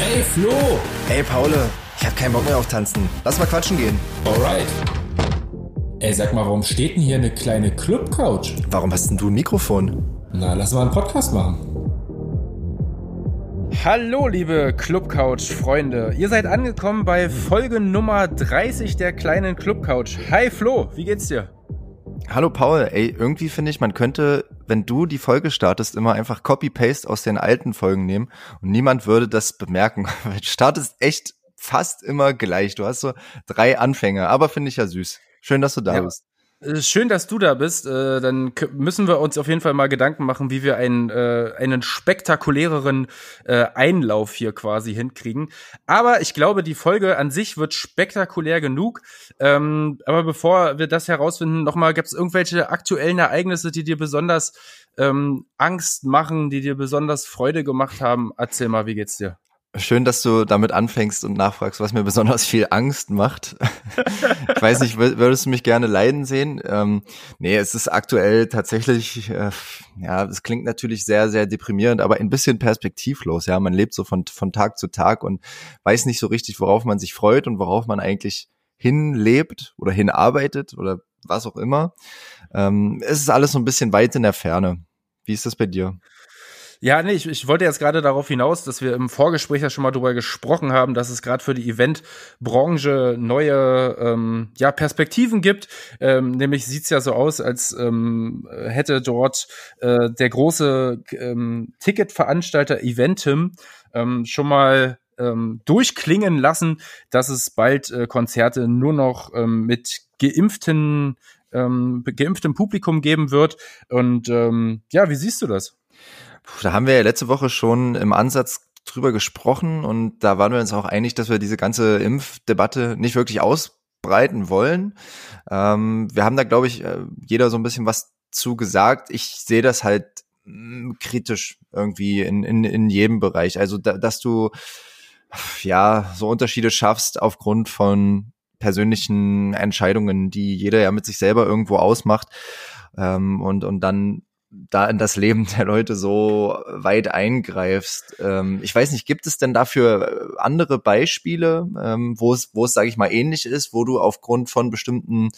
Ey, Flo! Ey, Paule, ich hab keinen Bock mehr auf Tanzen. Lass mal quatschen gehen. Alright. Ey, sag mal, warum steht denn hier eine kleine Club-Couch? Warum hast denn du ein Mikrofon? Na, lass mal einen Podcast machen. Hallo, liebe Clubcouch-Freunde. Ihr seid angekommen bei Folge Nummer 30 der kleinen Clubcouch. Hi Flo, wie geht's dir? Hallo Paul, ey, irgendwie finde ich, man könnte, wenn du die Folge startest, immer einfach Copy-Paste aus den alten Folgen nehmen und niemand würde das bemerken. Du startest echt fast immer gleich. Du hast so drei Anfänge, aber finde ich ja süß. Schön, dass du da Ja. bist. Äh, Schön, dass du da bist. Äh, Dann müssen wir uns auf jeden Fall mal Gedanken machen, wie wir einen, äh, einen spektakuläreren Einlauf hier quasi hinkriegen. Aber ich glaube, die Folge an sich wird spektakulär genug. Ähm, aber bevor wir das herausfinden, nochmal, gibt es irgendwelche aktuellen Ereignisse, die dir besonders ähm, Angst machen, die dir besonders Freude gemacht haben? Erzähl mal, wie geht's dir? Schön, dass du damit anfängst und nachfragst, was mir besonders viel Angst macht. ich weiß nicht, wür- würdest du mich gerne leiden sehen? Ähm, nee, es ist aktuell tatsächlich, äh, ja, es klingt natürlich sehr, sehr deprimierend, aber ein bisschen perspektivlos. Ja, man lebt so von, von Tag zu Tag und weiß nicht so richtig, worauf man sich freut und worauf man eigentlich hinlebt oder hinarbeitet oder was auch immer. Ähm, es ist alles so ein bisschen weit in der Ferne. Wie ist das bei dir? Ja, nee, ich, ich wollte jetzt gerade darauf hinaus, dass wir im Vorgespräch ja schon mal drüber gesprochen haben, dass es gerade für die Eventbranche neue ja, ja, Perspektiven gibt. Ähm, nämlich sieht's ja so aus, als ähm, hätte dort äh, der große ähm, Ticketveranstalter Eventim ähm, schon mal ähm, durchklingen lassen, dass es bald äh, Konzerte nur noch ähm, mit geimpften ähm, geimpftem Publikum geben wird. Und ähm, ja, wie siehst du das? Da haben wir ja letzte Woche schon im Ansatz drüber gesprochen und da waren wir uns auch einig, dass wir diese ganze Impfdebatte nicht wirklich ausbreiten wollen. Ähm, wir haben da, glaube ich, äh, jeder so ein bisschen was zu gesagt. Ich sehe das halt mh, kritisch irgendwie in, in, in jedem Bereich. Also, da, dass du ja so Unterschiede schaffst aufgrund von persönlichen Entscheidungen, die jeder ja mit sich selber irgendwo ausmacht ähm, und, und dann da in das Leben der Leute so weit eingreifst. Ähm, ich weiß nicht, gibt es denn dafür andere Beispiele, ähm, wo es, wo es, sage ich mal, ähnlich ist, wo du aufgrund von bestimmten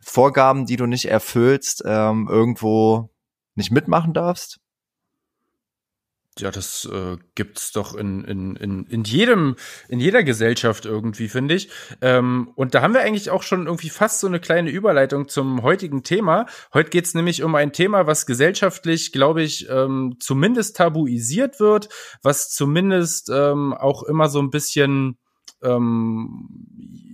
Vorgaben, die du nicht erfüllst, ähm, irgendwo nicht mitmachen darfst? Ja, das äh, gibt's doch in, in, in, in jedem, in jeder Gesellschaft irgendwie, finde ich. Ähm, und da haben wir eigentlich auch schon irgendwie fast so eine kleine Überleitung zum heutigen Thema. Heute geht's nämlich um ein Thema, was gesellschaftlich, glaube ich, ähm, zumindest tabuisiert wird, was zumindest ähm, auch immer so ein bisschen ähm,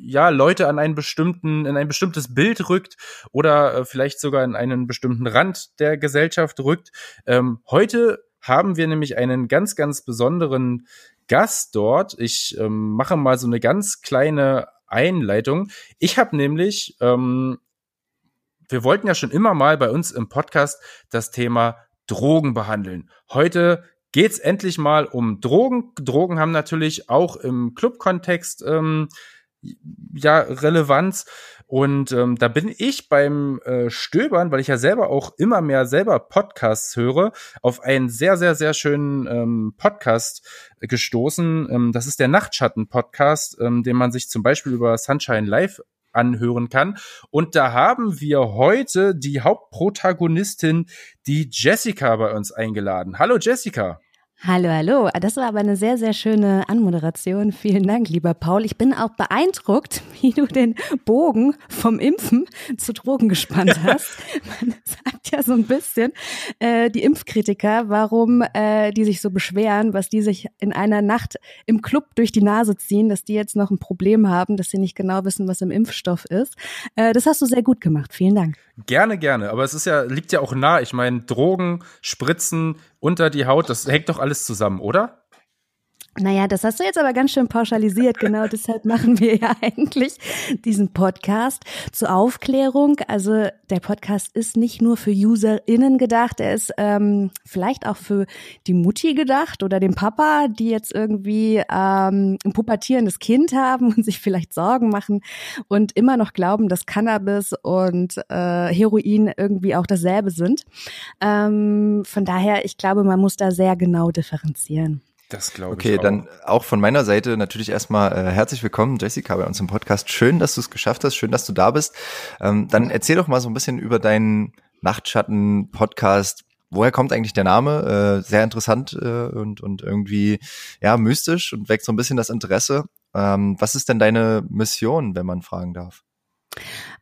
ja, Leute an einen bestimmten, in ein bestimmtes Bild rückt oder äh, vielleicht sogar in einen bestimmten Rand der Gesellschaft rückt. Ähm, heute haben wir nämlich einen ganz, ganz besonderen Gast dort. Ich ähm, mache mal so eine ganz kleine Einleitung. Ich habe nämlich, ähm, wir wollten ja schon immer mal bei uns im Podcast das Thema Drogen behandeln. Heute geht's endlich mal um Drogen. Drogen haben natürlich auch im Club-Kontext ähm, ja Relevanz. Und ähm, da bin ich beim äh, Stöbern, weil ich ja selber auch immer mehr selber Podcasts höre, auf einen sehr, sehr, sehr schönen ähm, Podcast gestoßen. Ähm, das ist der Nachtschatten-Podcast, ähm, den man sich zum Beispiel über Sunshine Live anhören kann. Und da haben wir heute die Hauptprotagonistin, die Jessica, bei uns eingeladen. Hallo Jessica. Hallo, hallo. Das war aber eine sehr, sehr schöne Anmoderation. Vielen Dank, lieber Paul. Ich bin auch beeindruckt, wie du den Bogen vom Impfen zu Drogen gespannt hast. Man sagt ja so ein bisschen, äh, die Impfkritiker, warum äh, die sich so beschweren, was die sich in einer Nacht im Club durch die Nase ziehen, dass die jetzt noch ein Problem haben, dass sie nicht genau wissen, was im Impfstoff ist. Äh, das hast du sehr gut gemacht. Vielen Dank. Gerne, gerne. Aber es ist ja, liegt ja auch nah. Ich meine, Drogen, Spritzen unter die Haut, das hängt doch alles zusammen, oder? Naja, das hast du jetzt aber ganz schön pauschalisiert. Genau deshalb machen wir ja eigentlich diesen Podcast zur Aufklärung. Also der Podcast ist nicht nur für UserInnen gedacht, er ist ähm, vielleicht auch für die Mutti gedacht oder den Papa, die jetzt irgendwie ähm, ein pubertierendes Kind haben und sich vielleicht Sorgen machen und immer noch glauben, dass Cannabis und äh, Heroin irgendwie auch dasselbe sind. Ähm, von daher, ich glaube, man muss da sehr genau differenzieren. Das glaube okay, ich. Okay, dann auch von meiner Seite natürlich erstmal äh, herzlich willkommen, Jessica, bei uns im Podcast. Schön, dass du es geschafft hast, schön, dass du da bist. Ähm, dann erzähl doch mal so ein bisschen über deinen Nachtschatten-Podcast. Woher kommt eigentlich der Name? Äh, sehr interessant äh, und, und irgendwie ja mystisch und weckt so ein bisschen das Interesse. Ähm, was ist denn deine Mission, wenn man fragen darf?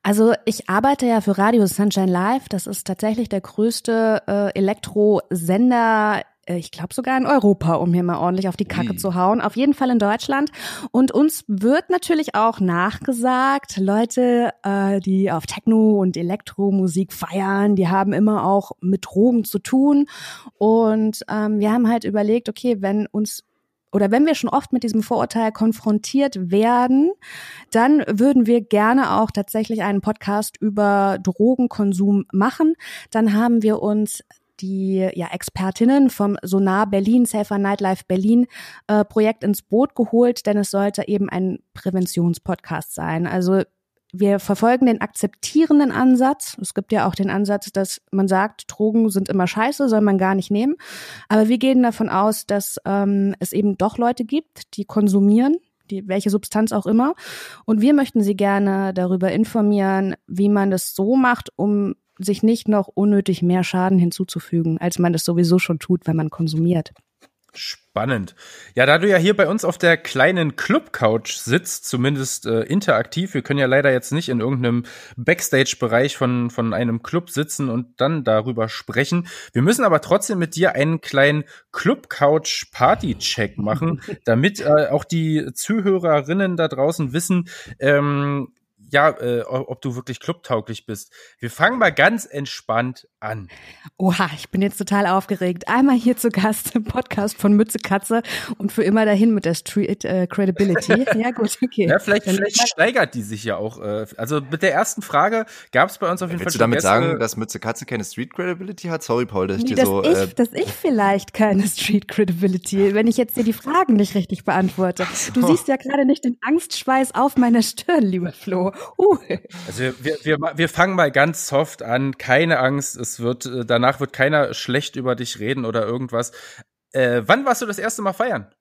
Also ich arbeite ja für Radio Sunshine Live. Das ist tatsächlich der größte äh, Elektrosender ich glaube sogar in Europa, um hier mal ordentlich auf die Kacke Wie? zu hauen. Auf jeden Fall in Deutschland. Und uns wird natürlich auch nachgesagt, Leute, äh, die auf Techno und Elektromusik feiern, die haben immer auch mit Drogen zu tun. Und ähm, wir haben halt überlegt, okay, wenn uns oder wenn wir schon oft mit diesem Vorurteil konfrontiert werden, dann würden wir gerne auch tatsächlich einen Podcast über Drogenkonsum machen. Dann haben wir uns die ja, Expertinnen vom Sonar Berlin, Safer Nightlife Berlin äh, Projekt ins Boot geholt, denn es sollte eben ein Präventionspodcast sein. Also wir verfolgen den akzeptierenden Ansatz. Es gibt ja auch den Ansatz, dass man sagt, Drogen sind immer scheiße, soll man gar nicht nehmen. Aber wir gehen davon aus, dass ähm, es eben doch Leute gibt, die konsumieren, die, welche Substanz auch immer. Und wir möchten Sie gerne darüber informieren, wie man das so macht, um sich nicht noch unnötig mehr Schaden hinzuzufügen, als man das sowieso schon tut, wenn man konsumiert. Spannend. Ja, da du ja hier bei uns auf der kleinen Club-Couch sitzt, zumindest äh, interaktiv, wir können ja leider jetzt nicht in irgendeinem Backstage-Bereich von, von einem Club sitzen und dann darüber sprechen. Wir müssen aber trotzdem mit dir einen kleinen Club-Couch-Party-Check machen, damit äh, auch die Zuhörerinnen da draußen wissen, ähm, ja, äh, ob du wirklich clubtauglich bist. Wir fangen mal ganz entspannt an. Oha, ich bin jetzt total aufgeregt. Einmal hier zu Gast im Podcast von Mütze Katze und für immer dahin mit der Street äh, Credibility. Ja, gut, okay. Ja, vielleicht, vielleicht steigert die sich ja auch. Äh, also mit der ersten Frage gab es bei uns auf jeden Willst Fall. Willst du damit sagen, dass Mütze Katze keine Street Credibility hat? Sorry, Paul, dass ich dir dass so. Ich, äh, dass ich vielleicht keine Street Credibility, wenn ich jetzt dir die Fragen nicht richtig beantworte. Du siehst ja gerade nicht den Angstschweiß auf meiner Stirn, lieber Flo. Uh. Also wir, wir, wir fangen mal ganz soft an. Keine Angst, es wird, äh, danach wird keiner schlecht über dich reden oder irgendwas. Äh, wann warst du das erste Mal feiern?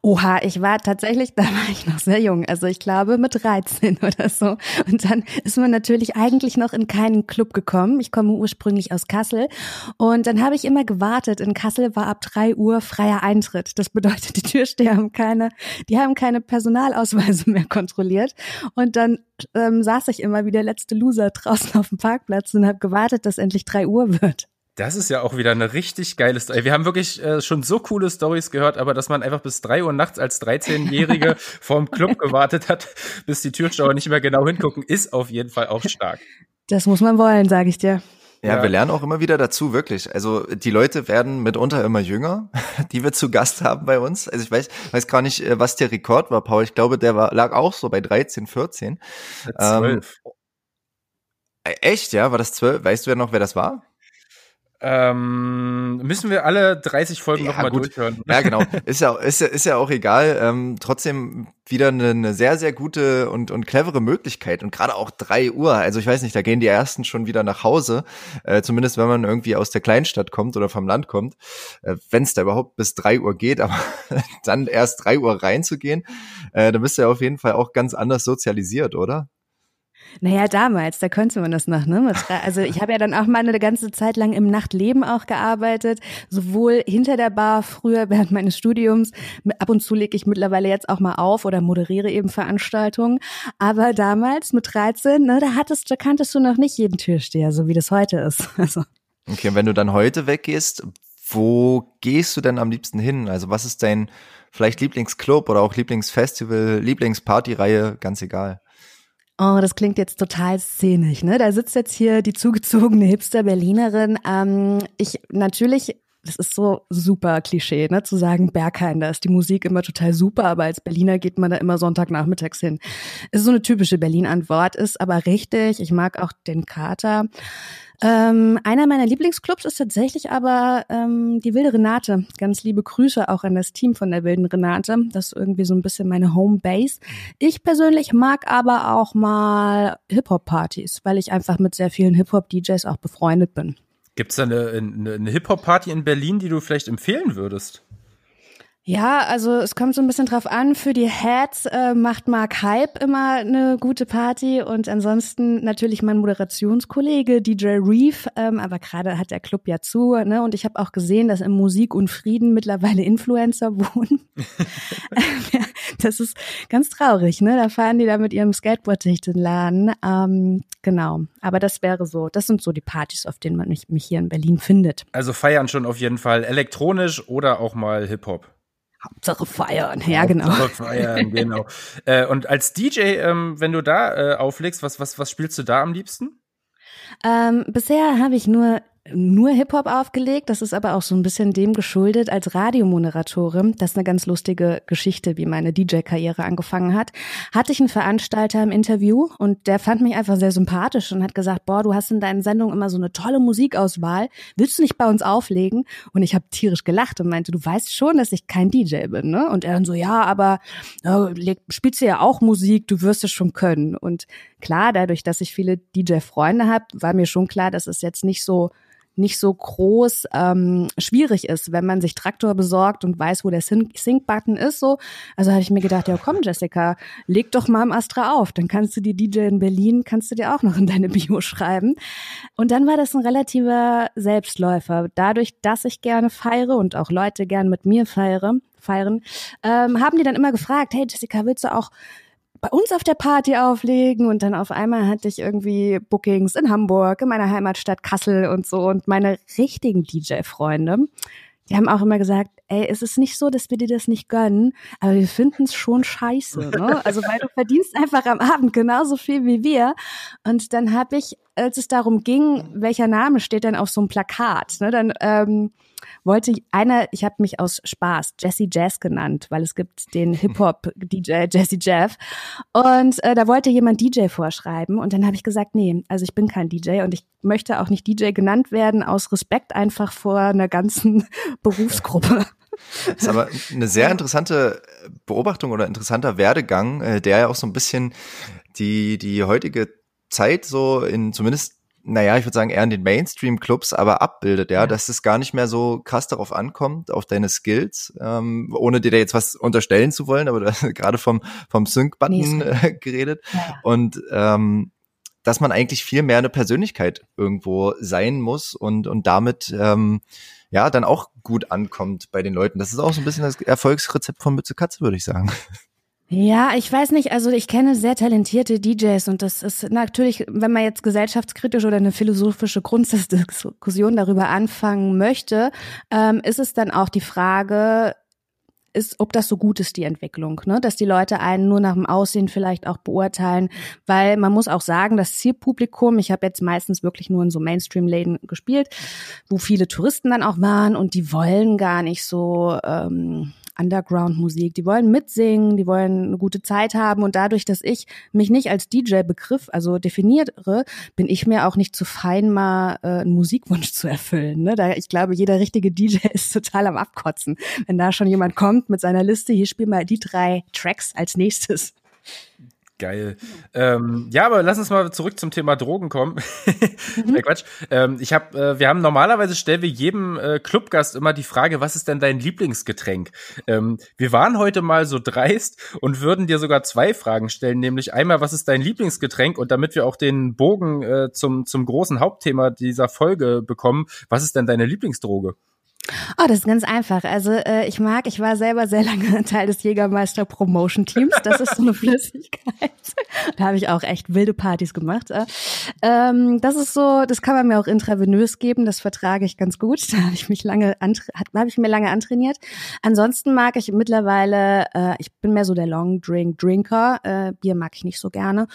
Oha, ich war tatsächlich, da war ich noch sehr jung, also ich glaube mit 13 oder so. Und dann ist man natürlich eigentlich noch in keinen Club gekommen. Ich komme ursprünglich aus Kassel und dann habe ich immer gewartet. In Kassel war ab drei Uhr freier Eintritt. Das bedeutet, die Türsteher haben keine, die haben keine Personalausweise mehr kontrolliert. Und dann ähm, saß ich immer wie der letzte Loser draußen auf dem Parkplatz und habe gewartet, dass endlich drei Uhr wird. Das ist ja auch wieder eine richtig geile Story. Wir haben wirklich äh, schon so coole Stories gehört, aber dass man einfach bis drei Uhr nachts als 13-Jährige vorm Club gewartet hat, bis die Türsteher nicht mehr genau hingucken, ist auf jeden Fall auch stark. Das muss man wollen, sage ich dir. Ja, ja, wir lernen auch immer wieder dazu, wirklich. Also die Leute werden mitunter immer jünger, die wir zu Gast haben bei uns. Also ich weiß, weiß gar nicht, äh, was der Rekord war, Paul. Ich glaube, der war, lag auch so bei 13, 14. 12. Ähm, echt, ja? War das 12? Weißt du ja noch, wer das war? Ähm, müssen wir alle 30 Folgen ja, nochmal durchhören. Ja, genau. Ist ja, ist ja, ist ja auch egal. Ähm, trotzdem wieder eine, eine sehr, sehr gute und, und clevere Möglichkeit. Und gerade auch drei Uhr. Also ich weiß nicht, da gehen die ersten schon wieder nach Hause. Äh, zumindest wenn man irgendwie aus der Kleinstadt kommt oder vom Land kommt. Äh, wenn es da überhaupt bis drei Uhr geht, aber dann erst drei Uhr reinzugehen, äh, dann bist du ja auf jeden Fall auch ganz anders sozialisiert, oder? Naja, damals, da könnte man das noch, ne? Also ich habe ja dann auch mal eine ganze Zeit lang im Nachtleben auch gearbeitet, sowohl hinter der Bar früher während meines Studiums. Ab und zu lege ich mittlerweile jetzt auch mal auf oder moderiere eben Veranstaltungen. Aber damals mit 13, ne, da hattest, da kanntest du noch nicht jeden Türsteher, so wie das heute ist. Also. Okay, und wenn du dann heute weggehst, wo gehst du denn am liebsten hin? Also was ist dein vielleicht Lieblingsclub oder auch Lieblingsfestival, Lieblingspartyreihe, ganz egal? Oh, das klingt jetzt total szenisch, ne? Da sitzt jetzt hier die zugezogene Hipster-Berlinerin. Ähm, ich natürlich das ist so super Klischee, ne, zu sagen, Berghain, da ist die Musik immer total super, aber als Berliner geht man da immer Sonntagnachmittags hin. Ist so eine typische Berlin-Antwort, ist aber richtig. Ich mag auch den Kater. Ähm, einer meiner Lieblingsclubs ist tatsächlich aber ähm, die Wilde Renate. Ganz liebe Grüße auch an das Team von der Wilden Renate. Das ist irgendwie so ein bisschen meine Homebase. Ich persönlich mag aber auch mal Hip-Hop-Partys, weil ich einfach mit sehr vielen Hip-Hop-DJs auch befreundet bin. Gibt es da eine, eine, eine Hip-Hop-Party in Berlin, die du vielleicht empfehlen würdest? Ja, also es kommt so ein bisschen drauf an. Für die Heads äh, macht Mark Hype immer eine gute Party und ansonsten natürlich mein Moderationskollege DJ Reef. Ähm, aber gerade hat der Club ja zu, ne? Und ich habe auch gesehen, dass im Musik und Frieden mittlerweile Influencer wohnen. das ist ganz traurig, ne? Da fahren die da mit ihrem Skateboard durch den Laden. Ähm, genau. Aber das wäre so, das sind so die Partys, auf denen man mich, mich hier in Berlin findet. Also feiern schon auf jeden Fall elektronisch oder auch mal Hip-Hop. Hauptsache feiern, ja genau. Hauptsache feiern, genau. äh, und als DJ, ähm, wenn du da äh, auflegst, was, was, was spielst du da am liebsten? Ähm, bisher habe ich nur nur Hip-Hop aufgelegt. Das ist aber auch so ein bisschen dem geschuldet als Radiomoderatorin. Das ist eine ganz lustige Geschichte, wie meine DJ-Karriere angefangen hat. Hatte ich einen Veranstalter im Interview und der fand mich einfach sehr sympathisch und hat gesagt, boah, du hast in deinen Sendungen immer so eine tolle Musikauswahl. Willst du nicht bei uns auflegen? Und ich habe tierisch gelacht und meinte, du weißt schon, dass ich kein DJ bin, ne? Und er dann so, ja, aber äh, spielst du ja auch Musik, du wirst es schon können. Und klar, dadurch, dass ich viele DJ-Freunde habe, war mir schon klar, dass es jetzt nicht so nicht so groß ähm, schwierig ist, wenn man sich Traktor besorgt und weiß, wo der Sync-Button ist. So, also habe ich mir gedacht, ja komm Jessica, leg doch mal im Astra auf, dann kannst du die DJ in Berlin, kannst du dir auch noch in deine Bio schreiben. Und dann war das ein relativer Selbstläufer. Dadurch, dass ich gerne feiere und auch Leute gern mit mir feiere, feiern, ähm, haben die dann immer gefragt, hey Jessica, willst du auch bei uns auf der Party auflegen und dann auf einmal hatte ich irgendwie Bookings in Hamburg, in meiner Heimatstadt Kassel und so und meine richtigen DJ-Freunde, die haben auch immer gesagt, ey, es ist nicht so, dass wir dir das nicht gönnen, aber wir finden es schon scheiße, ne? Also weil du verdienst einfach am Abend genauso viel wie wir. Und dann habe ich, als es darum ging, welcher Name steht denn auf so einem Plakat, ne, dann ähm, wollte einer, ich habe mich aus Spaß Jesse Jazz genannt, weil es gibt den Hip-Hop-DJ Jesse Jeff. Und äh, da wollte jemand DJ vorschreiben. Und dann habe ich gesagt, nee, also ich bin kein DJ und ich möchte auch nicht DJ genannt werden, aus Respekt einfach vor einer ganzen Berufsgruppe. Das ist aber eine sehr interessante Beobachtung oder interessanter Werdegang, äh, der ja auch so ein bisschen die, die heutige Zeit so in zumindest naja, ich würde sagen, eher in den Mainstream-Clubs, aber abbildet, ja, ja, dass es gar nicht mehr so krass darauf ankommt, auf deine Skills, ähm, ohne dir da jetzt was unterstellen zu wollen, aber du hast gerade vom, vom Sync-Button äh, geredet. Ja. Und ähm, dass man eigentlich viel mehr eine Persönlichkeit irgendwo sein muss und, und damit ähm, ja dann auch gut ankommt bei den Leuten. Das ist auch so ein bisschen das Erfolgsrezept von Mütze Katze, würde ich sagen. Ja, ich weiß nicht, also ich kenne sehr talentierte DJs und das ist natürlich, wenn man jetzt gesellschaftskritisch oder eine philosophische Grundsatzdiskussion darüber anfangen möchte, ähm, ist es dann auch die Frage, ist, ob das so gut ist, die Entwicklung, ne? dass die Leute einen nur nach dem Aussehen vielleicht auch beurteilen, weil man muss auch sagen, das Zielpublikum, ich habe jetzt meistens wirklich nur in so Mainstream-Läden gespielt, wo viele Touristen dann auch waren und die wollen gar nicht so ähm, Underground-Musik. Die wollen mitsingen, die wollen eine gute Zeit haben und dadurch, dass ich mich nicht als DJ-Begriff, also definiere, bin ich mir auch nicht zu fein, mal äh, einen Musikwunsch zu erfüllen. Ne? Da, ich glaube, jeder richtige DJ ist total am Abkotzen, wenn da schon jemand kommt mit seiner Liste, hier spielen wir die drei Tracks als nächstes. Geil. Ähm, ja, aber lass uns mal zurück zum Thema Drogen kommen. mhm. Quatsch. Ähm, ich habe, äh, wir haben normalerweise stellen wir jedem äh, Clubgast immer die Frage, was ist denn dein Lieblingsgetränk? Ähm, wir waren heute mal so dreist und würden dir sogar zwei Fragen stellen, nämlich einmal, was ist dein Lieblingsgetränk? Und damit wir auch den Bogen äh, zum zum großen Hauptthema dieser Folge bekommen, was ist denn deine Lieblingsdroge? Oh, das ist ganz einfach. Also äh, ich mag, ich war selber sehr lange Teil des Jägermeister Promotion Teams. Das ist so eine Flüssigkeit. da habe ich auch echt wilde Partys gemacht. Äh. Ähm, das ist so, das kann man mir auch intravenös geben. Das vertrage ich ganz gut. Da habe ich mich lange, habe ich mir lange antrainiert. Ansonsten mag ich mittlerweile, äh, ich bin mehr so der Long Drink Drinker. Äh, Bier mag ich nicht so gerne.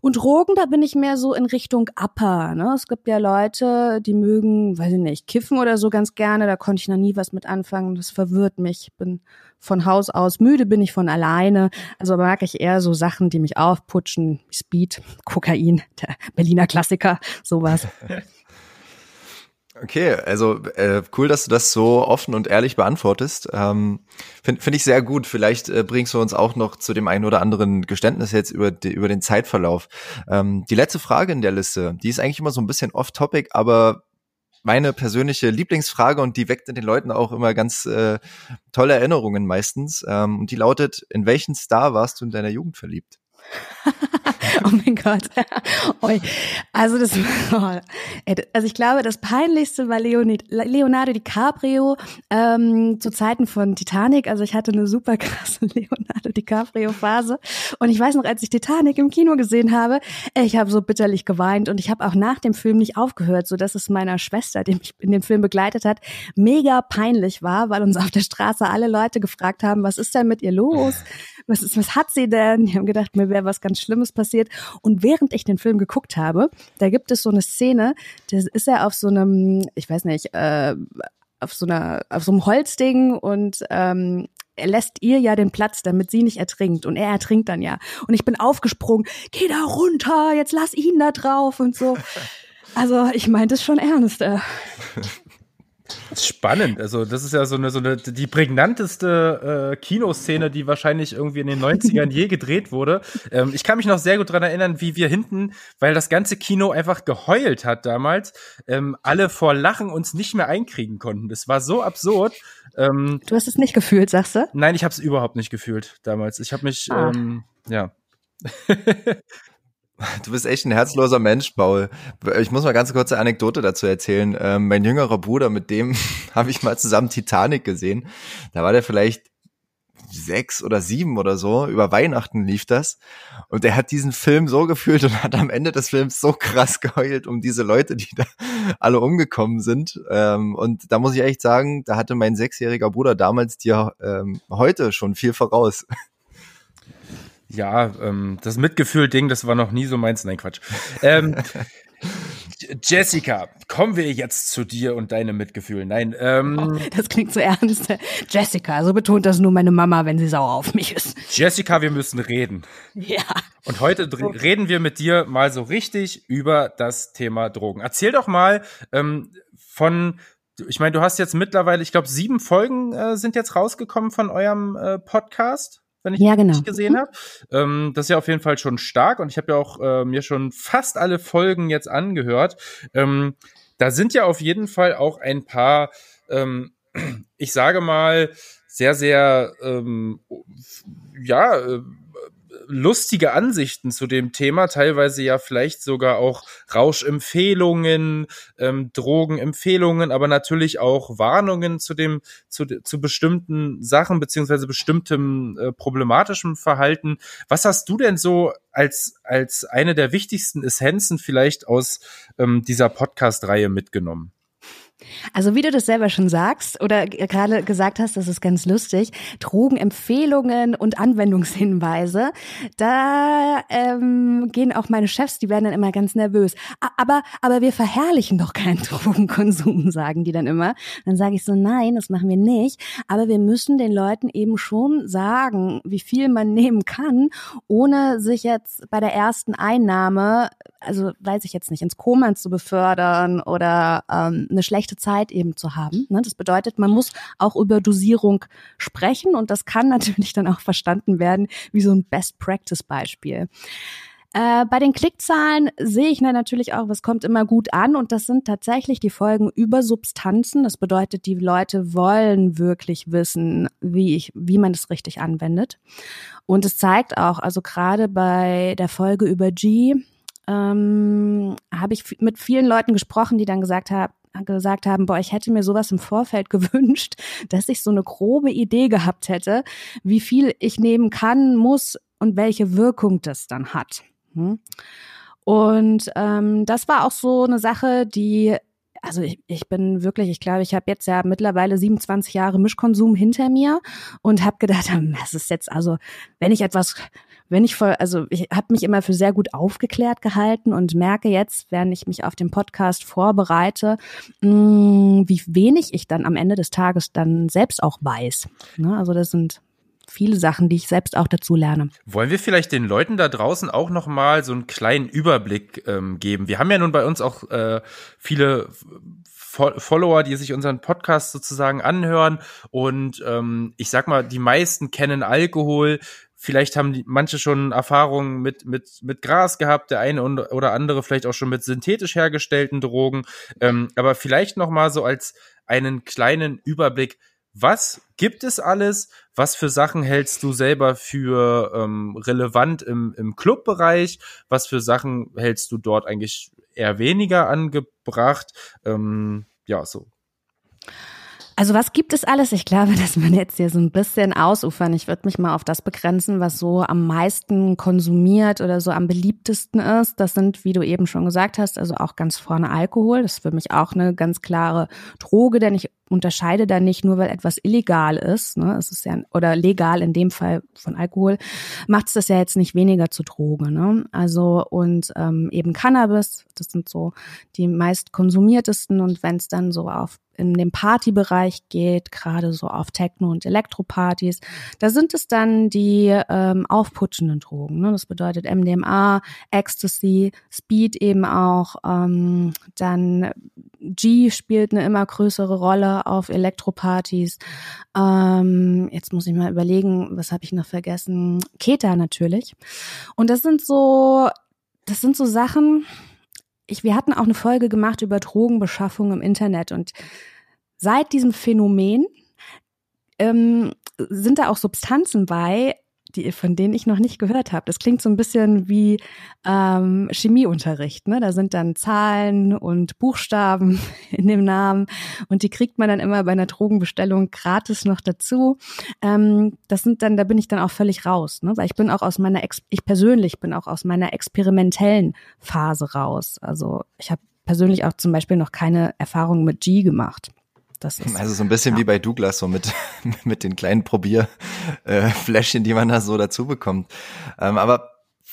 Und Drogen, da bin ich mehr so in Richtung Upper. Ne? Es gibt ja Leute, die mögen, weiß ich nicht, kiffen oder so ganz gerne. Da konnte ich noch nie was mit anfangen. Das verwirrt mich. Ich bin von Haus aus müde, bin ich von alleine. Also mag ich eher so Sachen, die mich aufputschen. Speed, Kokain, der Berliner Klassiker, sowas. Okay, also äh, cool, dass du das so offen und ehrlich beantwortest. Ähm, Finde find ich sehr gut. Vielleicht äh, bringst du uns auch noch zu dem einen oder anderen Geständnis jetzt über, die, über den Zeitverlauf. Ähm, die letzte Frage in der Liste, die ist eigentlich immer so ein bisschen off-topic, aber meine persönliche Lieblingsfrage und die weckt in den Leuten auch immer ganz äh, tolle Erinnerungen meistens. Ähm, und die lautet, in welchen Star warst du in deiner Jugend verliebt? oh mein Gott. also das, also ich glaube, das peinlichste war Leonardo DiCaprio ähm, zu Zeiten von Titanic. Also ich hatte eine super krasse Leonardo DiCaprio Phase und ich weiß noch, als ich Titanic im Kino gesehen habe, ich habe so bitterlich geweint und ich habe auch nach dem Film nicht aufgehört, so dass es meiner Schwester, die mich in dem Film begleitet hat, mega peinlich war, weil uns auf der Straße alle Leute gefragt haben, was ist denn mit ihr los? Was ist, was hat sie denn? Die haben gedacht, mir wäre was ganz Schlimmes passiert. Und während ich den Film geguckt habe, da gibt es so eine Szene, da ist er auf so einem, ich weiß nicht, äh, auf so einer, auf so einem Holzding und ähm, er lässt ihr ja den Platz, damit sie nicht ertrinkt. Und er ertrinkt dann ja. Und ich bin aufgesprungen, geh da runter, jetzt lass ihn da drauf und so. Also ich meinte es schon ernst. Äh. Spannend. Also, das ist ja so eine, so eine die prägnanteste äh, Kinoszene, die wahrscheinlich irgendwie in den 90ern je gedreht wurde. Ähm, ich kann mich noch sehr gut dran erinnern, wie wir hinten, weil das ganze Kino einfach geheult hat damals, ähm, alle vor Lachen uns nicht mehr einkriegen konnten. Das war so absurd. Ähm, du hast es nicht gefühlt, sagst du? Nein, ich habe es überhaupt nicht gefühlt damals. Ich habe mich, ah. ähm, ja. Du bist echt ein herzloser Mensch, Paul. Ich muss mal ganz kurze Anekdote dazu erzählen. Ähm, mein jüngerer Bruder, mit dem habe ich mal zusammen Titanic gesehen. Da war der vielleicht sechs oder sieben oder so. Über Weihnachten lief das. Und er hat diesen Film so gefühlt und hat am Ende des Films so krass geheult um diese Leute, die da alle umgekommen sind. Ähm, und da muss ich echt sagen, da hatte mein sechsjähriger Bruder damals dir ähm, heute schon viel voraus. Ja, ähm, das Mitgefühl-Ding, das war noch nie so meins. Nein, Quatsch. Ähm, Jessica, kommen wir jetzt zu dir und deinem Mitgefühl. Nein, ähm, das klingt so ernst. Jessica, so betont das nur meine Mama, wenn sie sauer auf mich ist. Jessica, wir müssen reden. Ja. Und heute okay. reden wir mit dir mal so richtig über das Thema Drogen. Erzähl doch mal ähm, von ich meine, du hast jetzt mittlerweile, ich glaube, sieben Folgen äh, sind jetzt rausgekommen von eurem äh, Podcast wenn ich ja, genau. nicht gesehen mhm. habe. Ähm, das ist ja auf jeden Fall schon stark und ich habe ja auch äh, mir schon fast alle Folgen jetzt angehört. Ähm, da sind ja auf jeden Fall auch ein paar, ähm, ich sage mal, sehr, sehr, ähm, ja, äh, lustige Ansichten zu dem Thema, teilweise ja vielleicht sogar auch Rauschempfehlungen, ähm, Drogenempfehlungen, aber natürlich auch Warnungen zu dem, zu, zu bestimmten Sachen beziehungsweise bestimmtem äh, problematischem Verhalten. Was hast du denn so als, als eine der wichtigsten Essenzen vielleicht aus ähm, dieser Podcast-Reihe mitgenommen? Also wie du das selber schon sagst oder gerade gesagt hast, das ist ganz lustig, Drogenempfehlungen und Anwendungshinweise, da ähm, gehen auch meine Chefs, die werden dann immer ganz nervös. Aber, aber wir verherrlichen doch keinen Drogenkonsum, sagen die dann immer. Dann sage ich so, nein, das machen wir nicht. Aber wir müssen den Leuten eben schon sagen, wie viel man nehmen kann, ohne sich jetzt bei der ersten Einnahme, also weiß ich jetzt nicht, ins Koma zu befördern oder ähm, eine schlechte Zeit eben zu haben. Ne? Das bedeutet, man muss auch über Dosierung sprechen und das kann natürlich dann auch verstanden werden wie so ein Best-Practice-Beispiel. Äh, bei den Klickzahlen sehe ich natürlich auch, was kommt immer gut an und das sind tatsächlich die Folgen über Substanzen. Das bedeutet, die Leute wollen wirklich wissen, wie ich, wie man das richtig anwendet. Und es zeigt auch, also gerade bei der Folge über G, ähm, habe ich mit vielen Leuten gesprochen, die dann gesagt haben, gesagt haben, boah, ich hätte mir sowas im Vorfeld gewünscht, dass ich so eine grobe Idee gehabt hätte, wie viel ich nehmen kann, muss und welche Wirkung das dann hat. Hm? Und ähm, das war auch so eine Sache, die also ich, ich bin wirklich, ich glaube, ich habe jetzt ja mittlerweile 27 Jahre Mischkonsum hinter mir und habe gedacht, das ist jetzt also, wenn ich etwas wenn ich voll, also ich habe mich immer für sehr gut aufgeklärt gehalten und merke jetzt, während ich mich auf den Podcast vorbereite, mh, mm, wie wenig ich dann am Ende des Tages dann selbst auch weiß. Ne? Also das sind viele Sachen, die ich selbst auch dazu lerne. Wollen wir vielleicht den Leuten da draußen auch noch mal so einen kleinen Überblick ähm, geben? Wir haben ja nun bei uns auch äh, viele Follower, die sich unseren Podcast sozusagen anhören. Und ähm, ich sag mal, die meisten kennen Alkohol. Vielleicht haben die, manche schon Erfahrungen mit, mit, mit Gras gehabt, der eine oder andere vielleicht auch schon mit synthetisch hergestellten Drogen. Ähm, aber vielleicht noch mal so als einen kleinen Überblick, was gibt es alles? Was für Sachen hältst du selber für ähm, relevant im, im Clubbereich? Was für Sachen hältst du dort eigentlich eher weniger angebracht? Ähm, ja, so. Also was gibt es alles? Ich glaube, dass man jetzt hier so ein bisschen ausufern. Ich würde mich mal auf das begrenzen, was so am meisten konsumiert oder so am beliebtesten ist. Das sind, wie du eben schon gesagt hast, also auch ganz vorne Alkohol. Das ist für mich auch eine ganz klare Droge, denn ich unterscheide da nicht nur, weil etwas illegal ist, ne, es ist ja, oder legal in dem Fall von Alkohol, macht es das ja jetzt nicht weniger zu Droge, ne? Also und ähm, eben Cannabis, das sind so die meist konsumiertesten und wenn es dann so auf in dem Partybereich geht, gerade so auf Techno- und Elektropartys, da sind es dann die ähm, aufputschenden Drogen. Ne? Das bedeutet MDMA, Ecstasy, Speed eben auch, ähm, dann G spielt eine immer größere Rolle auf Elektropartys. Ähm, jetzt muss ich mal überlegen, was habe ich noch vergessen? Keta natürlich. Und das sind so, das sind so Sachen. Ich, wir hatten auch eine Folge gemacht über Drogenbeschaffung im Internet und seit diesem Phänomen ähm, sind da auch Substanzen bei, die, von denen ich noch nicht gehört habe. Das klingt so ein bisschen wie ähm, Chemieunterricht. Ne? Da sind dann Zahlen und Buchstaben in dem Namen und die kriegt man dann immer bei einer Drogenbestellung gratis noch dazu. Ähm, das sind dann, da bin ich dann auch völlig raus, ne? weil ich bin auch aus meiner, Ex ich persönlich bin auch aus meiner experimentellen Phase raus. Also ich habe persönlich auch zum Beispiel noch keine Erfahrung mit G gemacht. Das ist, also so ein bisschen ja. wie bei Douglas, so mit, mit den kleinen Probierfläschchen, die man da so dazu bekommt. Ähm, aber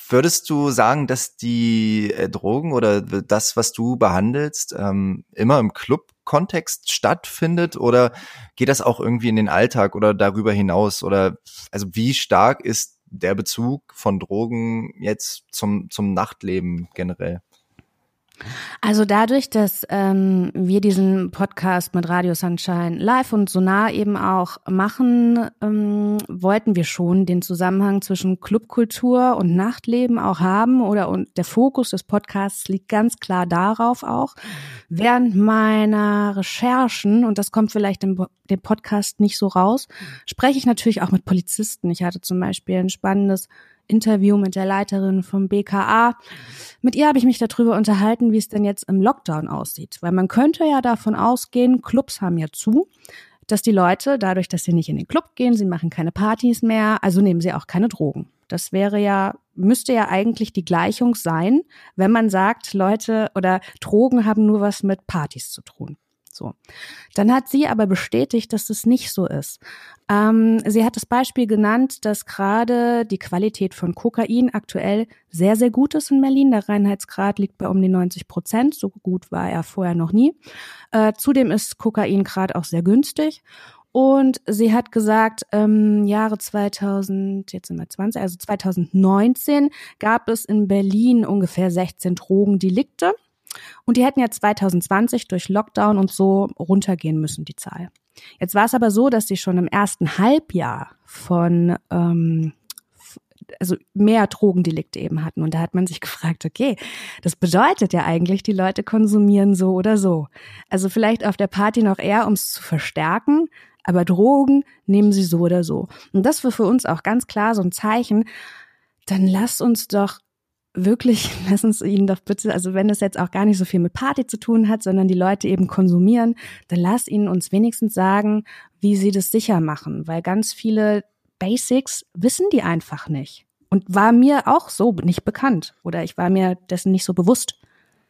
würdest du sagen, dass die äh, Drogen oder das, was du behandelst, ähm, immer im Club-Kontext stattfindet oder geht das auch irgendwie in den Alltag oder darüber hinaus? Oder also wie stark ist der Bezug von Drogen jetzt zum, zum Nachtleben generell? Also dadurch, dass ähm, wir diesen Podcast mit Radio Sunshine live und so nah eben auch machen, ähm, wollten wir schon den Zusammenhang zwischen Clubkultur und Nachtleben auch haben oder und der Fokus des Podcasts liegt ganz klar darauf auch. Während meiner Recherchen, und das kommt vielleicht im, dem Podcast nicht so raus, spreche ich natürlich auch mit Polizisten. Ich hatte zum Beispiel ein spannendes Interview mit der Leiterin vom BKA. Mit ihr habe ich mich darüber unterhalten, wie es denn jetzt im Lockdown aussieht. Weil man könnte ja davon ausgehen, Clubs haben ja zu, dass die Leute, dadurch, dass sie nicht in den Club gehen, sie machen keine Partys mehr, also nehmen sie auch keine Drogen. Das wäre ja, müsste ja eigentlich die Gleichung sein, wenn man sagt, Leute oder Drogen haben nur was mit Partys zu tun. So. Dann hat sie aber bestätigt, dass es nicht so ist. Ähm, sie hat das Beispiel genannt, dass gerade die Qualität von Kokain aktuell sehr, sehr gut ist in Berlin. Der Reinheitsgrad liegt bei um die 90 Prozent. So gut war er vorher noch nie. Äh, zudem ist Kokain gerade auch sehr günstig. Und sie hat gesagt, ähm, Jahre 2000, jetzt sind wir 20, also 2019 gab es in Berlin ungefähr 16 Drogendelikte. Und die hätten ja 2020 durch Lockdown und so runtergehen müssen, die Zahl. Jetzt war es aber so, dass sie schon im ersten Halbjahr von ähm, also mehr Drogendelikte eben hatten. Und da hat man sich gefragt, okay, das bedeutet ja eigentlich, die Leute konsumieren so oder so. Also vielleicht auf der Party noch eher, um es zu verstärken, aber Drogen nehmen sie so oder so. Und das war für uns auch ganz klar so ein Zeichen, dann lasst uns doch wirklich, lassen Sie ihnen doch bitte, also wenn es jetzt auch gar nicht so viel mit Party zu tun hat, sondern die Leute eben konsumieren, dann lass ihnen uns wenigstens sagen, wie sie das sicher machen, weil ganz viele Basics wissen die einfach nicht. Und war mir auch so nicht bekannt oder ich war mir dessen nicht so bewusst.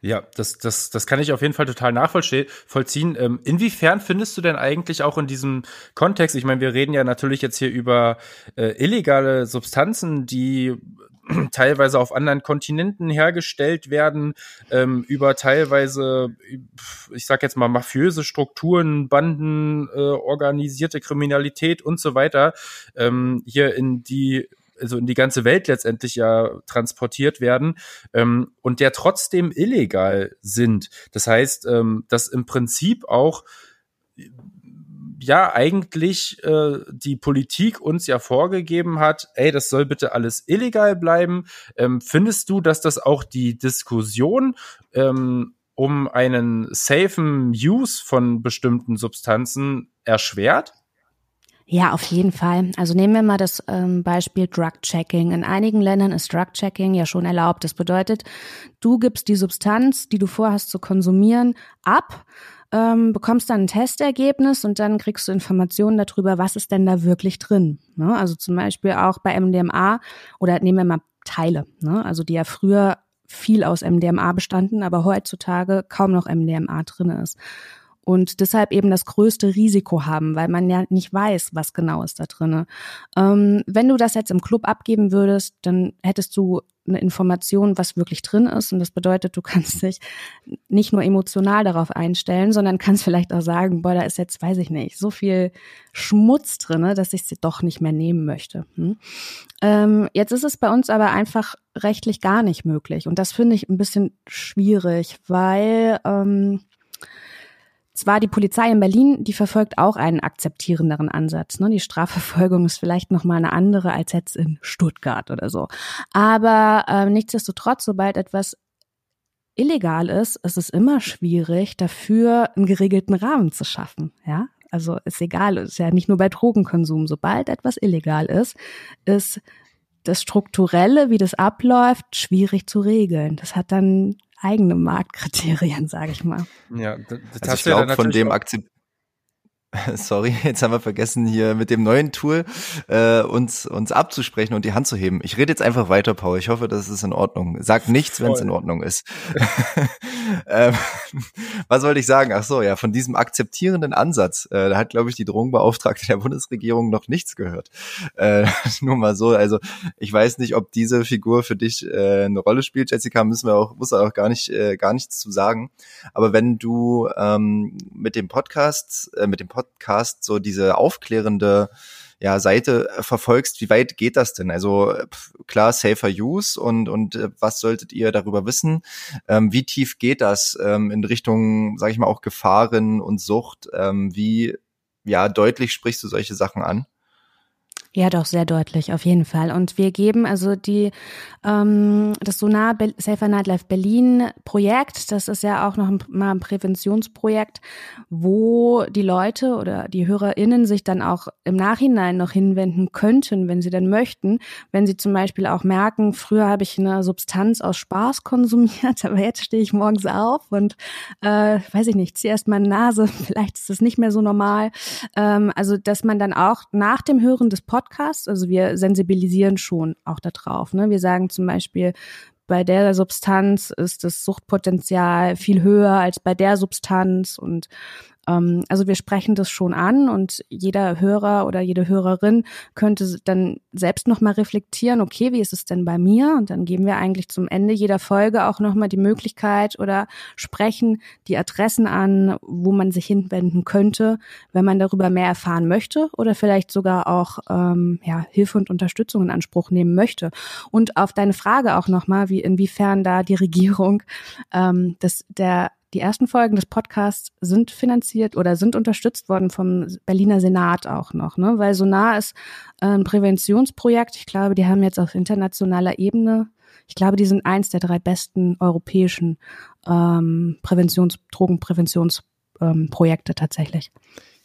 Ja, das, das, das kann ich auf jeden Fall total nachvollziehen. Ähm, inwiefern findest du denn eigentlich auch in diesem Kontext, ich meine, wir reden ja natürlich jetzt hier über äh, illegale Substanzen, die teilweise auf anderen Kontinenten hergestellt werden, ähm, über teilweise, ich sag jetzt mal, mafiöse Strukturen, Banden, äh, organisierte Kriminalität und so weiter, ähm, hier in die also in die ganze Welt letztendlich ja transportiert werden ähm, und der trotzdem illegal sind. Das heißt, ähm, dass im Prinzip auch ja eigentlich äh, die Politik uns ja vorgegeben hat, ey, das soll bitte alles illegal bleiben. Ähm, findest du, dass das auch die Diskussion ähm, um einen safen Use von bestimmten Substanzen erschwert? Ja, auf jeden Fall. Also nehmen wir mal das ähm, Beispiel Drug-Checking. In einigen Ländern ist Drug-Checking ja schon erlaubt. Das bedeutet, du gibst die Substanz, die du vorhast zu konsumieren, ab, ähm, bekommst dann ein Testergebnis und dann kriegst du Informationen darüber, was ist denn da wirklich drin. Ne? Also zum Beispiel auch bei MDMA oder nehmen wir mal Teile, ne? also die ja früher viel aus MDMA bestanden, aber heutzutage kaum noch MDMA drin ist und deshalb eben das größte Risiko haben, weil man ja nicht weiß, was genau ist da drinne. Ähm, wenn du das jetzt im Club abgeben würdest, dann hättest du eine Information, was wirklich drin ist. Und das bedeutet, du kannst dich nicht nur emotional darauf einstellen, sondern kannst vielleicht auch sagen, boah, da ist jetzt, weiß ich nicht, so viel Schmutz drinne, dass ich sie doch nicht mehr nehmen möchte. Hm? Ähm, jetzt ist es bei uns aber einfach rechtlich gar nicht möglich. Und das finde ich ein bisschen schwierig, weil ähm, zwar die Polizei in Berlin, die verfolgt auch einen akzeptierenderen Ansatz. Ne? Die Strafverfolgung ist vielleicht noch mal eine andere als jetzt in Stuttgart oder so. Aber äh, nichtsdestotrotz, sobald etwas illegal ist, ist es immer schwierig, dafür einen geregelten Rahmen zu schaffen. Ja, also ist egal, ist ja nicht nur bei Drogenkonsum. Sobald etwas illegal ist, ist das Strukturelle, wie das abläuft, schwierig zu regeln. Das hat dann eigene Marktkriterien, sage ich mal. Ja, das also ich glaube, von dem Akzept Sorry, jetzt haben wir vergessen, hier mit dem neuen Tool äh, uns, uns abzusprechen und die Hand zu heben. Ich rede jetzt einfach weiter, Paul. Ich hoffe, das ist in Ordnung. Sag nichts, wenn es in Ordnung ist. ähm, was wollte ich sagen? Ach so, ja, von diesem akzeptierenden Ansatz, äh, da hat, glaube ich, die Drogenbeauftragte der Bundesregierung noch nichts gehört. Äh, nur mal so. Also ich weiß nicht, ob diese Figur für dich äh, eine Rolle spielt, Jessica, müssen wir auch, muss auch gar nicht, äh, gar nichts zu sagen. Aber wenn du ähm, mit dem Podcast, äh, mit dem Podcast Podcast so diese aufklärende ja, Seite äh, verfolgst, wie weit geht das denn? Also klar, safer use und, und äh, was solltet ihr darüber wissen? Ähm, wie tief geht das ähm, in Richtung, sage ich mal, auch Gefahren und Sucht? Ähm, wie ja, deutlich sprichst du solche Sachen an? Ja, doch, sehr deutlich, auf jeden Fall. Und wir geben also die ähm, das Sonar Be Safer Nightlife Berlin Projekt, das ist ja auch noch ein, mal ein Präventionsprojekt, wo die Leute oder die HörerInnen sich dann auch im Nachhinein noch hinwenden könnten, wenn sie denn möchten. Wenn sie zum Beispiel auch merken, früher habe ich eine Substanz aus Spaß konsumiert, aber jetzt stehe ich morgens auf und äh, weiß ich nicht, ziehe erst meine Nase, vielleicht ist das nicht mehr so normal. Ähm, also, dass man dann auch nach dem Hören des Podcasts Podcast. Also wir sensibilisieren schon auch darauf. Ne? Wir sagen zum Beispiel, bei der Substanz ist das Suchtpotenzial viel höher als bei der Substanz und ähm, also wir sprechen das schon an und jeder Hörer oder jede Hörerin könnte dann selbst nochmal reflektieren, okay, wie ist es denn bei mir? Und dann geben wir eigentlich zum Ende jeder Folge auch nochmal die Möglichkeit oder sprechen die Adressen an, wo man sich hinwenden könnte, wenn man darüber mehr erfahren möchte oder vielleicht sogar auch ähm, ja, Hilfe und Unterstützung in Anspruch nehmen möchte. Und auf deine Frage auch nochmal, wie inwiefern da die Regierung ähm, das, der die ersten Folgen des Podcasts sind finanziert oder sind unterstützt worden vom Berliner Senat auch noch, ne? Weil Sonar ist äh, ein Präventionsprojekt. Ich glaube, die haben jetzt auf internationaler Ebene, ich glaube, die sind eins der drei besten europäischen ähm, Präventions-, Drogenpräventionsprojekte ähm, tatsächlich.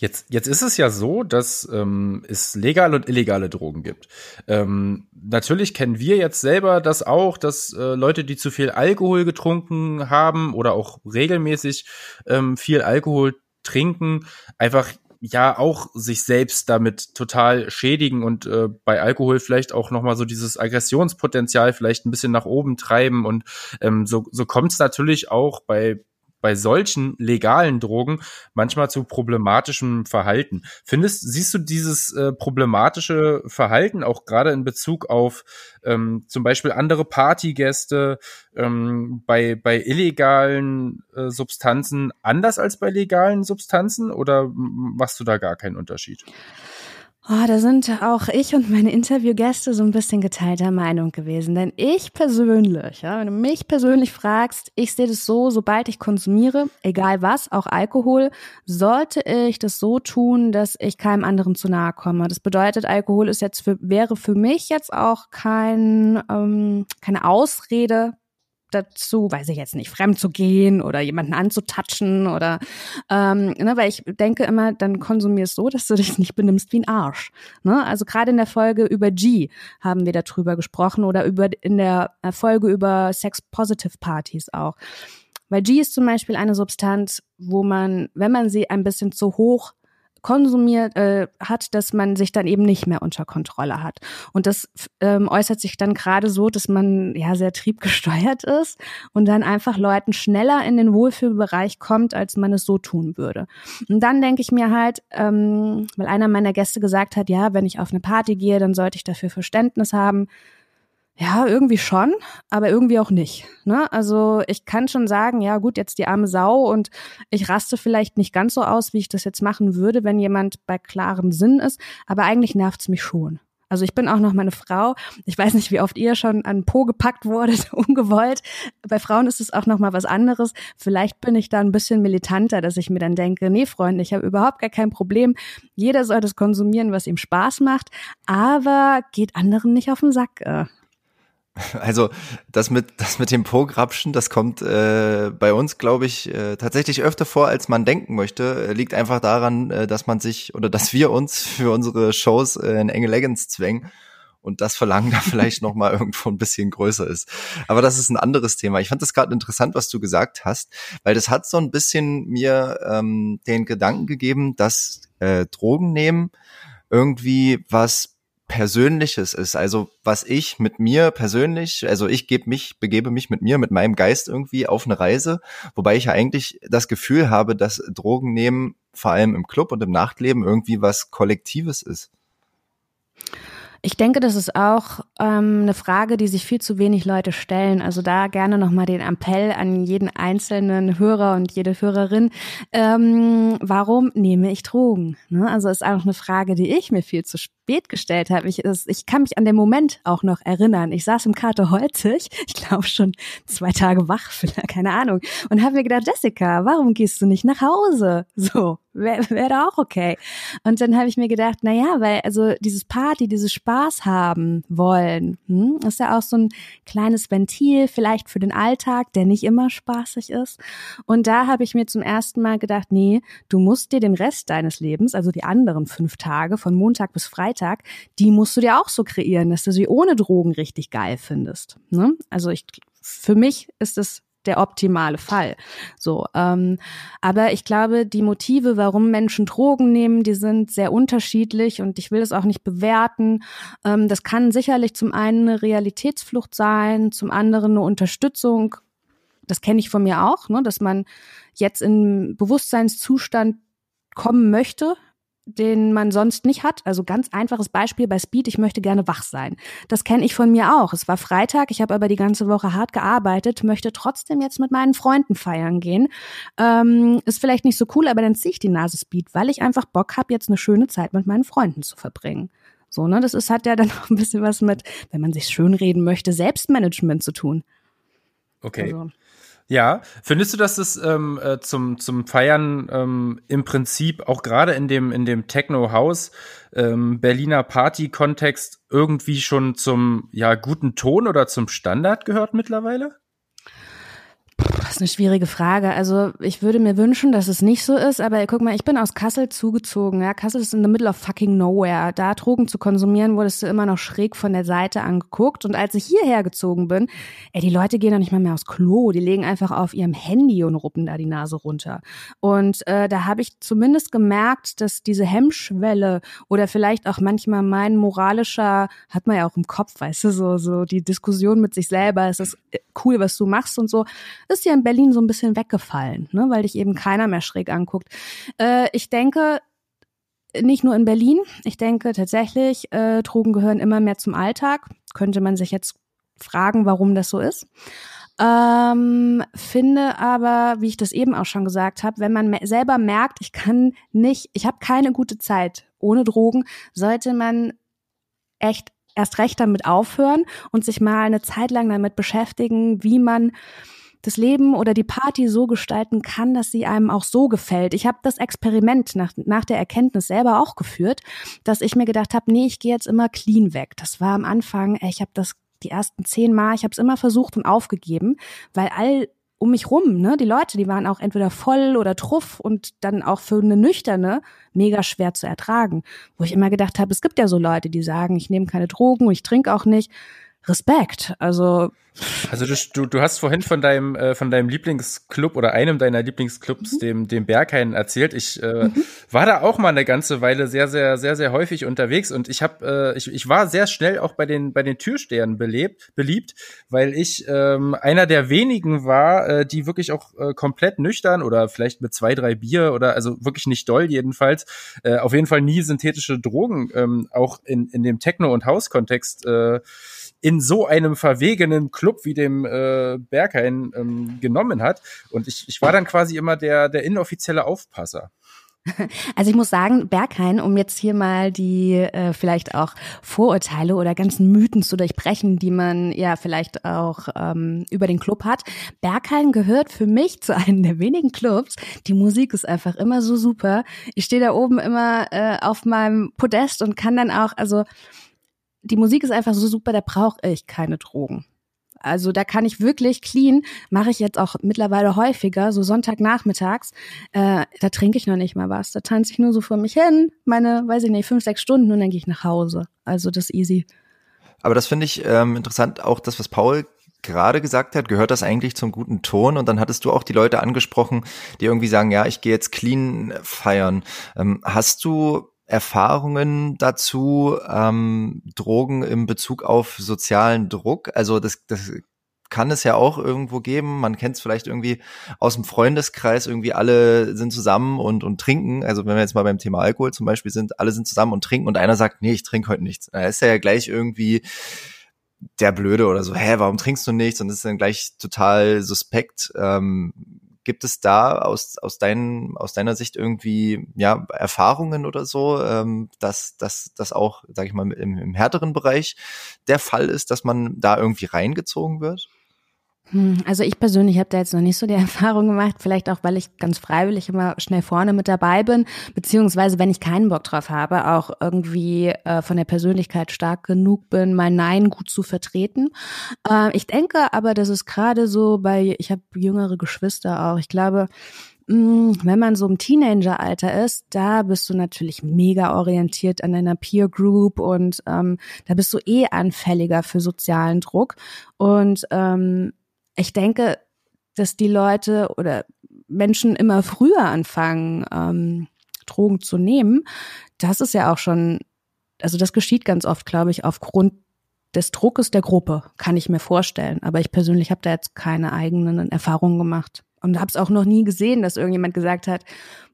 Jetzt, jetzt ist es ja so, dass ähm, es legale und illegale Drogen gibt. Ähm, natürlich kennen wir jetzt selber das auch, dass äh, Leute, die zu viel Alkohol getrunken haben oder auch regelmäßig ähm, viel Alkohol trinken, einfach ja auch sich selbst damit total schädigen und äh, bei Alkohol vielleicht auch noch mal so dieses Aggressionspotenzial vielleicht ein bisschen nach oben treiben und ähm, so so kommt es natürlich auch bei bei solchen legalen Drogen manchmal zu problematischem Verhalten. Findest, siehst du dieses äh, problematische Verhalten auch gerade in Bezug auf ähm, zum Beispiel andere Partygäste ähm, bei, bei illegalen äh, Substanzen anders als bei legalen Substanzen oder machst du da gar keinen Unterschied? Oh, da sind auch ich und meine Interviewgäste so ein bisschen geteilter Meinung gewesen. Denn ich persönlich, ja, wenn du mich persönlich fragst, ich sehe das so, sobald ich konsumiere, egal was, auch Alkohol, sollte ich das so tun, dass ich keinem anderen zu nahe komme. Das bedeutet, Alkohol ist jetzt für, wäre für mich jetzt auch kein, ähm, keine Ausrede, dazu, weiß ich jetzt nicht, fremd zu gehen oder jemanden anzutatschen oder ähm, ne, weil ich denke immer, dann konsumierst so, dass du dich nicht benimmst wie ein Arsch. Ne? Also gerade in der Folge über G haben wir darüber gesprochen oder über in der äh, Folge über Sex-Positive Partys auch. Weil G ist zum Beispiel eine Substanz, wo man, wenn man sie ein bisschen zu hoch konsumiert äh, hat, dass man sich dann eben nicht mehr unter Kontrolle hat. Und das ähm, äußert sich dann gerade so, dass man ja sehr triebgesteuert ist und dann einfach Leuten schneller in den Wohlfühlbereich kommt, als man es so tun würde. Und dann denke ich mir halt, ähm, weil einer meiner Gäste gesagt hat, ja, wenn ich auf eine Party gehe, dann sollte ich dafür Verständnis haben. Ja, irgendwie schon, aber irgendwie auch nicht. Ne? Also ich kann schon sagen, ja gut, jetzt die arme Sau und ich raste vielleicht nicht ganz so aus, wie ich das jetzt machen würde, wenn jemand bei klarem Sinn ist, aber eigentlich nervt's mich schon. Also ich bin auch noch meine Frau. Ich weiß nicht, wie oft ihr schon an Po gepackt wurdet, ungewollt. Bei Frauen ist es auch noch mal was anderes. Vielleicht bin ich da ein bisschen militanter, dass ich mir dann denke, nee, Freunde, ich habe überhaupt gar kein Problem. Jeder soll das konsumieren, was ihm Spaß macht, aber geht anderen nicht auf den Sack. Äh. Also das mit das mit dem Po-Grapschen, das kommt äh, bei uns, glaube ich, äh, tatsächlich öfter vor, als man denken möchte. Liegt einfach daran, äh, dass man sich oder dass wir uns für unsere Shows äh, in enge Leggings zwängen und das Verlangen da vielleicht noch mal irgendwo ein bisschen größer ist. Aber das ist ein anderes Thema. Ich fand das gerade interessant, was du gesagt hast, weil das hat so ein bisschen mir ähm, den Gedanken gegeben, dass äh, Drogen nehmen irgendwie was Persönliches ist. Also was ich mit mir persönlich, also ich gebe mich, begebe mich mit mir, mit meinem Geist irgendwie auf eine Reise, wobei ich ja eigentlich das Gefühl habe, dass Drogen nehmen, vor allem im Club und im Nachtleben, irgendwie was Kollektives ist. Ich denke, das ist auch ähm, eine Frage, die sich viel zu wenig Leute stellen. Also da gerne nochmal den Appell an jeden einzelnen Hörer und jede Hörerin. Ähm, warum nehme ich Drogen? Ne? Also ist auch eine Frage, die ich mir viel zu spät gestellt habe. Ich, ich kann mich an den Moment auch noch erinnern. Ich saß im Kater Holzig, ich glaube schon zwei Tage wach, keine Ahnung, und habe mir gedacht, Jessica, warum gehst du nicht nach Hause? So, wäre wär da auch okay. Und dann habe ich mir gedacht, na ja, weil also dieses Party, dieses Spaß haben wollen, hm, ist ja auch so ein kleines Ventil vielleicht für den Alltag, der nicht immer spaßig ist. Und da habe ich mir zum ersten Mal gedacht, nee, du musst dir den Rest deines Lebens, also die anderen fünf Tage von Montag bis Freitag, die musst du dir auch so kreieren, dass du sie ohne Drogen richtig geil findest. Ne? Also ich, für mich ist es der optimale Fall. So, ähm, aber ich glaube, die Motive, warum Menschen Drogen nehmen, die sind sehr unterschiedlich und ich will das auch nicht bewerten. Ähm, das kann sicherlich zum einen eine Realitätsflucht sein, zum anderen eine Unterstützung. Das kenne ich von mir auch, ne, dass man jetzt in Bewusstseinszustand kommen möchte, den man sonst nicht hat. Also ganz einfaches Beispiel bei Speed, ich möchte gerne wach sein. Das kenne ich von mir auch. Es war Freitag, ich habe aber die ganze Woche hart gearbeitet, möchte trotzdem jetzt mit meinen Freunden feiern gehen. Ähm, ist vielleicht nicht so cool, aber dann ziehe ich die Nase Speed, weil ich einfach Bock habe, jetzt eine schöne Zeit mit meinen Freunden zu verbringen. So, ne, das ist, hat ja dann auch ein bisschen was mit, wenn man sich schönreden möchte, Selbstmanagement zu tun. Okay. Also. Ja, findest du, dass es ähm, äh, zum zum Feiern ähm, im Prinzip auch gerade in dem in dem Techno House ähm, Berliner Party Kontext irgendwie schon zum ja guten Ton oder zum Standard gehört mittlerweile? Das ist eine schwierige Frage. Also ich würde mir wünschen, dass es nicht so ist, aber guck mal, ich bin aus Kassel zugezogen. Ja, Kassel ist in the middle of fucking nowhere. Da Drogen zu konsumieren, wurdest du immer noch schräg von der Seite angeguckt. Und als ich hierher gezogen bin, ey, die Leute gehen doch nicht mal mehr aufs Klo. Die legen einfach auf ihrem Handy und ruppen da die Nase runter. Und äh, da habe ich zumindest gemerkt, dass diese Hemmschwelle oder vielleicht auch manchmal mein moralischer, hat man ja auch im Kopf, weißt du, so, so die Diskussion mit sich selber, ist das cool, was du machst und so, ist ja in Berlin so ein bisschen weggefallen, ne, weil dich eben keiner mehr schräg anguckt. Äh, ich denke, nicht nur in Berlin. Ich denke tatsächlich, äh, Drogen gehören immer mehr zum Alltag. Könnte man sich jetzt fragen, warum das so ist. Ähm, finde aber, wie ich das eben auch schon gesagt habe, wenn man selber merkt, ich kann nicht, ich habe keine gute Zeit ohne Drogen, sollte man echt erst recht damit aufhören und sich mal eine Zeit lang damit beschäftigen, wie man das Leben oder die Party so gestalten kann, dass sie einem auch so gefällt. Ich habe das Experiment nach, nach der Erkenntnis selber auch geführt, dass ich mir gedacht habe, nee, ich gehe jetzt immer clean weg. Das war am Anfang, ich habe das die ersten zehn Mal, ich habe es immer versucht und aufgegeben, weil all um mich rum, ne, die Leute, die waren auch entweder voll oder truff und dann auch für eine nüchterne mega schwer zu ertragen. Wo ich immer gedacht habe, es gibt ja so Leute, die sagen, ich nehme keine Drogen und ich trinke auch nicht. Respekt. Also also du, du hast vorhin von deinem äh, von deinem Lieblingsclub oder einem deiner Lieblingsclubs, mhm. dem dem Berghain erzählt. Ich äh, mhm. war da auch mal eine ganze Weile sehr sehr sehr sehr häufig unterwegs und ich habe äh, ich, ich war sehr schnell auch bei den bei den Türstehern belebt beliebt, weil ich ähm, einer der wenigen war, äh, die wirklich auch äh, komplett nüchtern oder vielleicht mit zwei drei Bier oder also wirklich nicht doll jedenfalls äh, auf jeden Fall nie synthetische Drogen ähm, auch in in dem Techno und Hauskontext äh, in so einem verwegenen Club wie dem äh, Berghain ähm, genommen hat. Und ich, ich war dann quasi immer der, der inoffizielle Aufpasser. Also ich muss sagen, Berghain, um jetzt hier mal die äh, vielleicht auch Vorurteile oder ganzen Mythen zu durchbrechen, die man ja vielleicht auch ähm, über den Club hat. Berghain gehört für mich zu einem der wenigen Clubs. Die Musik ist einfach immer so super. Ich stehe da oben immer äh, auf meinem Podest und kann dann auch, also die Musik ist einfach so super, da brauche ich keine Drogen. Also da kann ich wirklich clean, mache ich jetzt auch mittlerweile häufiger, so Sonntagnachmittags, äh, da trinke ich noch nicht mal was. Da tanze ich nur so vor mich hin, meine, weiß ich nicht, fünf, sechs Stunden und dann gehe ich nach Hause. Also das ist easy. Aber das finde ich ähm, interessant, auch das, was Paul gerade gesagt hat, gehört das eigentlich zum guten Ton? Und dann hattest du auch die Leute angesprochen, die irgendwie sagen, ja, ich gehe jetzt clean feiern. Ähm, hast du Erfahrungen dazu, ähm, Drogen im Bezug auf sozialen Druck? Also das, das kann es ja auch irgendwo geben. Man kennt es vielleicht irgendwie aus dem Freundeskreis, irgendwie alle sind zusammen und, und trinken. Also wenn wir jetzt mal beim Thema Alkohol zum Beispiel sind, alle sind zusammen und trinken und einer sagt, nee, ich trinke heute nichts. Da ist er ja gleich irgendwie der Blöde oder so, hä, warum trinkst du nichts? Und das ist dann gleich total suspekt. Ähm, Gibt es da aus, aus, dein, aus deiner Sicht irgendwie ja, Erfahrungen oder so, ähm, dass dass das auch, sage ich mal, im, im härteren Bereich der Fall ist, dass man da irgendwie reingezogen wird? Hm, also ich persönlich habe da jetzt noch nicht so die Erfahrung gemacht, vielleicht auch, weil ich ganz freiwillig immer schnell vorne mit dabei bin, beziehungsweise wenn ich keinen Bock drauf habe, auch irgendwie äh, von der Persönlichkeit stark genug bin, mein Nein gut zu vertreten. Äh, ich denke aber, dass es gerade so bei, ich habe jüngere Geschwister auch, ich glaube, hm, wenn man so im Teenageralter ist, da bist du natürlich mega orientiert an deiner Peer Group und ähm, da bist du eh anfälliger für sozialen Druck. Und ähm, ich denke, dass die Leute oder Menschen immer früher anfangen, ähm, Drogen zu nehmen. Das ist ja auch schon, also das geschieht ganz oft, glaube ich, aufgrund des Druckes der Gruppe, kann ich mir vorstellen. Aber ich persönlich habe da jetzt keine eigenen Erfahrungen gemacht und habe es auch noch nie gesehen, dass irgendjemand gesagt hat,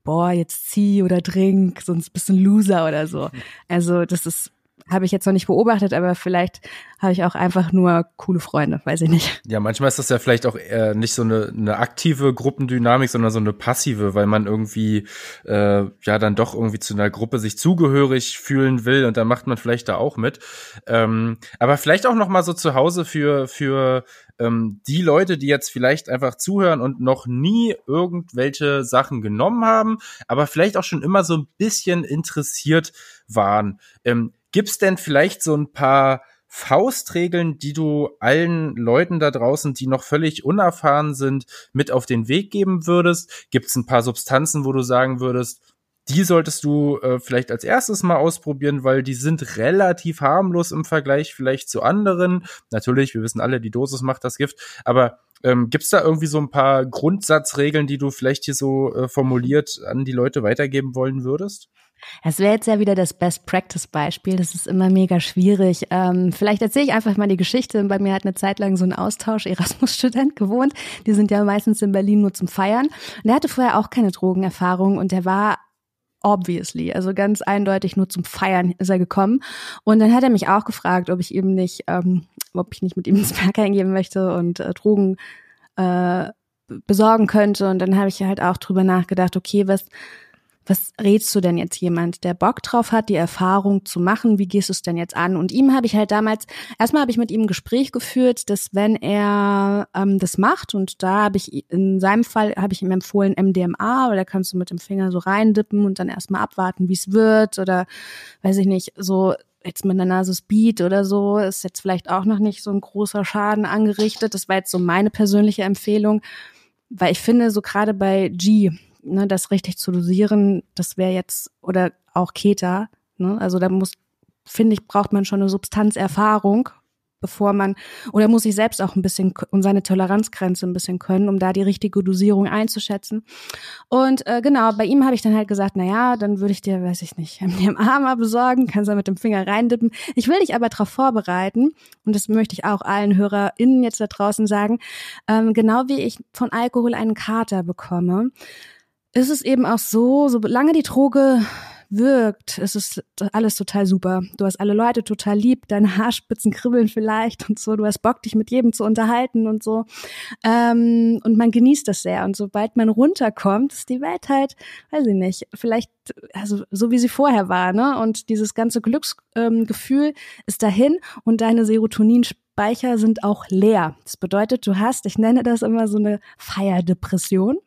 boah, jetzt zieh oder trink, sonst bist du ein Loser oder so. Also das ist habe ich jetzt noch nicht beobachtet, aber vielleicht habe ich auch einfach nur coole Freunde, weiß ich nicht. Ja, manchmal ist das ja vielleicht auch eher nicht so eine, eine aktive Gruppendynamik, sondern so eine passive, weil man irgendwie äh, ja dann doch irgendwie zu einer Gruppe sich zugehörig fühlen will und dann macht man vielleicht da auch mit. Ähm, aber vielleicht auch noch mal so zu Hause für für ähm, die Leute, die jetzt vielleicht einfach zuhören und noch nie irgendwelche Sachen genommen haben, aber vielleicht auch schon immer so ein bisschen interessiert waren. Ähm, Gibt's denn vielleicht so ein paar Faustregeln, die du allen Leuten da draußen, die noch völlig unerfahren sind, mit auf den Weg geben würdest? Gibt's ein paar Substanzen, wo du sagen würdest, die solltest du äh, vielleicht als erstes mal ausprobieren, weil die sind relativ harmlos im Vergleich vielleicht zu anderen. Natürlich, wir wissen alle, die Dosis macht das Gift, aber ähm, Gibt da irgendwie so ein paar Grundsatzregeln, die du vielleicht hier so äh, formuliert an die Leute weitergeben wollen würdest? Es wäre jetzt ja wieder das Best-Practice-Beispiel. Das ist immer mega schwierig. Ähm, vielleicht erzähle ich einfach mal die Geschichte. Bei mir hat eine Zeit lang so ein Austausch Erasmus-Student gewohnt. Die sind ja meistens in Berlin nur zum Feiern. Und der hatte vorher auch keine Drogenerfahrung und der war obviously, also ganz eindeutig nur zum Feiern ist er gekommen. Und dann hat er mich auch gefragt, ob ich eben nicht, ähm, ob ich nicht mit ihm ins Berg eingehen möchte und äh, Drogen äh, besorgen könnte. Und dann habe ich halt auch drüber nachgedacht, okay, was was rätst du denn jetzt jemand, der Bock drauf hat, die Erfahrung zu machen? Wie gehst du es denn jetzt an? Und ihm habe ich halt damals, erstmal habe ich mit ihm ein Gespräch geführt, dass wenn er ähm, das macht, und da habe ich in seinem Fall habe ich ihm empfohlen MDMA, weil da kannst du mit dem Finger so reindippen und dann erstmal abwarten, wie es wird oder weiß ich nicht, so jetzt mit der Nase Speed oder so ist jetzt vielleicht auch noch nicht so ein großer Schaden angerichtet. Das war jetzt so meine persönliche Empfehlung, weil ich finde, so gerade bei G, ne, das richtig zu dosieren, das wäre jetzt, oder auch Keta, ne, also da muss, finde ich, braucht man schon eine Substanzerfahrung, bevor man, oder muss ich selbst auch ein bisschen und seine Toleranzgrenze ein bisschen können, um da die richtige Dosierung einzuschätzen. Und äh, genau, bei ihm habe ich dann halt gesagt, na ja, dann würde ich dir, weiß ich nicht, MDMA mal besorgen, kannst da mit dem Finger reindippen. Ich will dich aber darauf vorbereiten, und das möchte ich auch allen HörerInnen jetzt da draußen sagen, ähm, genau wie ich von Alkohol einen Kater bekomme, ist es eben auch so, solange die Droge wirkt, ist es alles total super. Du hast alle Leute total lieb, deine Haarspitzen kribbeln vielleicht und so, du hast Bock, dich mit jedem zu unterhalten und so. Ähm, und man genießt das sehr. Und sobald man runterkommt, ist die Welt halt, weiß ich nicht, vielleicht, also so wie sie vorher war, ne? Und dieses ganze Glücksgefühl ähm, ist dahin und deine Serotonin Speicher sind auch leer. Das bedeutet, du hast, ich nenne das immer so eine Feierdepression.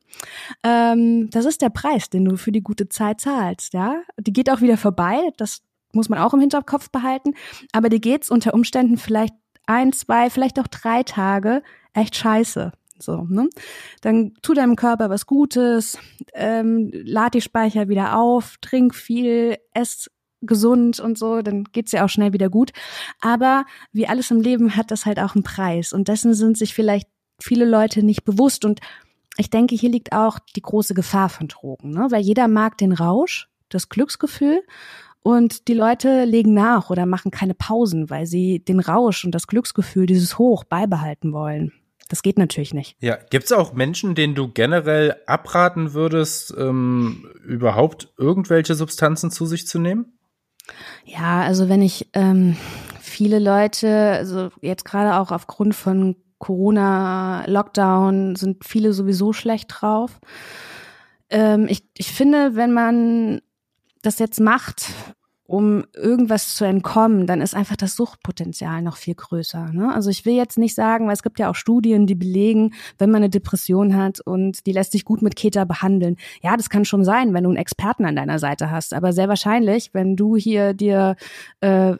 Ähm, das ist der Preis, den du für die gute Zeit zahlst, ja. Die geht auch wieder vorbei, das muss man auch im Hinterkopf behalten. Aber die geht's unter Umständen vielleicht ein, zwei, vielleicht auch drei Tage echt scheiße. So, ne? Dann tu deinem Körper was Gutes, ähm, lad die Speicher wieder auf, trink viel, ess gesund und so, dann geht's ja auch schnell wieder gut. Aber wie alles im Leben hat das halt auch einen Preis und dessen sind sich vielleicht viele Leute nicht bewusst und ich denke, hier liegt auch die große Gefahr von Drogen, ne? weil jeder mag den Rausch, das Glücksgefühl und die Leute legen nach oder machen keine Pausen, weil sie den Rausch und das Glücksgefühl, dieses Hoch beibehalten wollen. Das geht natürlich nicht. Ja, gibt's auch Menschen, denen du generell abraten würdest, ähm, überhaupt irgendwelche Substanzen zu sich zu nehmen? Ja, also wenn ich ähm, viele Leute, also jetzt gerade auch aufgrund von Corona, Lockdown, sind viele sowieso schlecht drauf. Ähm, ich, ich finde, wenn man das jetzt macht, um irgendwas zu entkommen, dann ist einfach das Suchtpotenzial noch viel größer. Ne? Also ich will jetzt nicht sagen, weil es gibt ja auch Studien, die belegen, wenn man eine Depression hat und die lässt sich gut mit Keta behandeln. Ja, das kann schon sein, wenn du einen Experten an deiner Seite hast. Aber sehr wahrscheinlich, wenn du hier dir äh,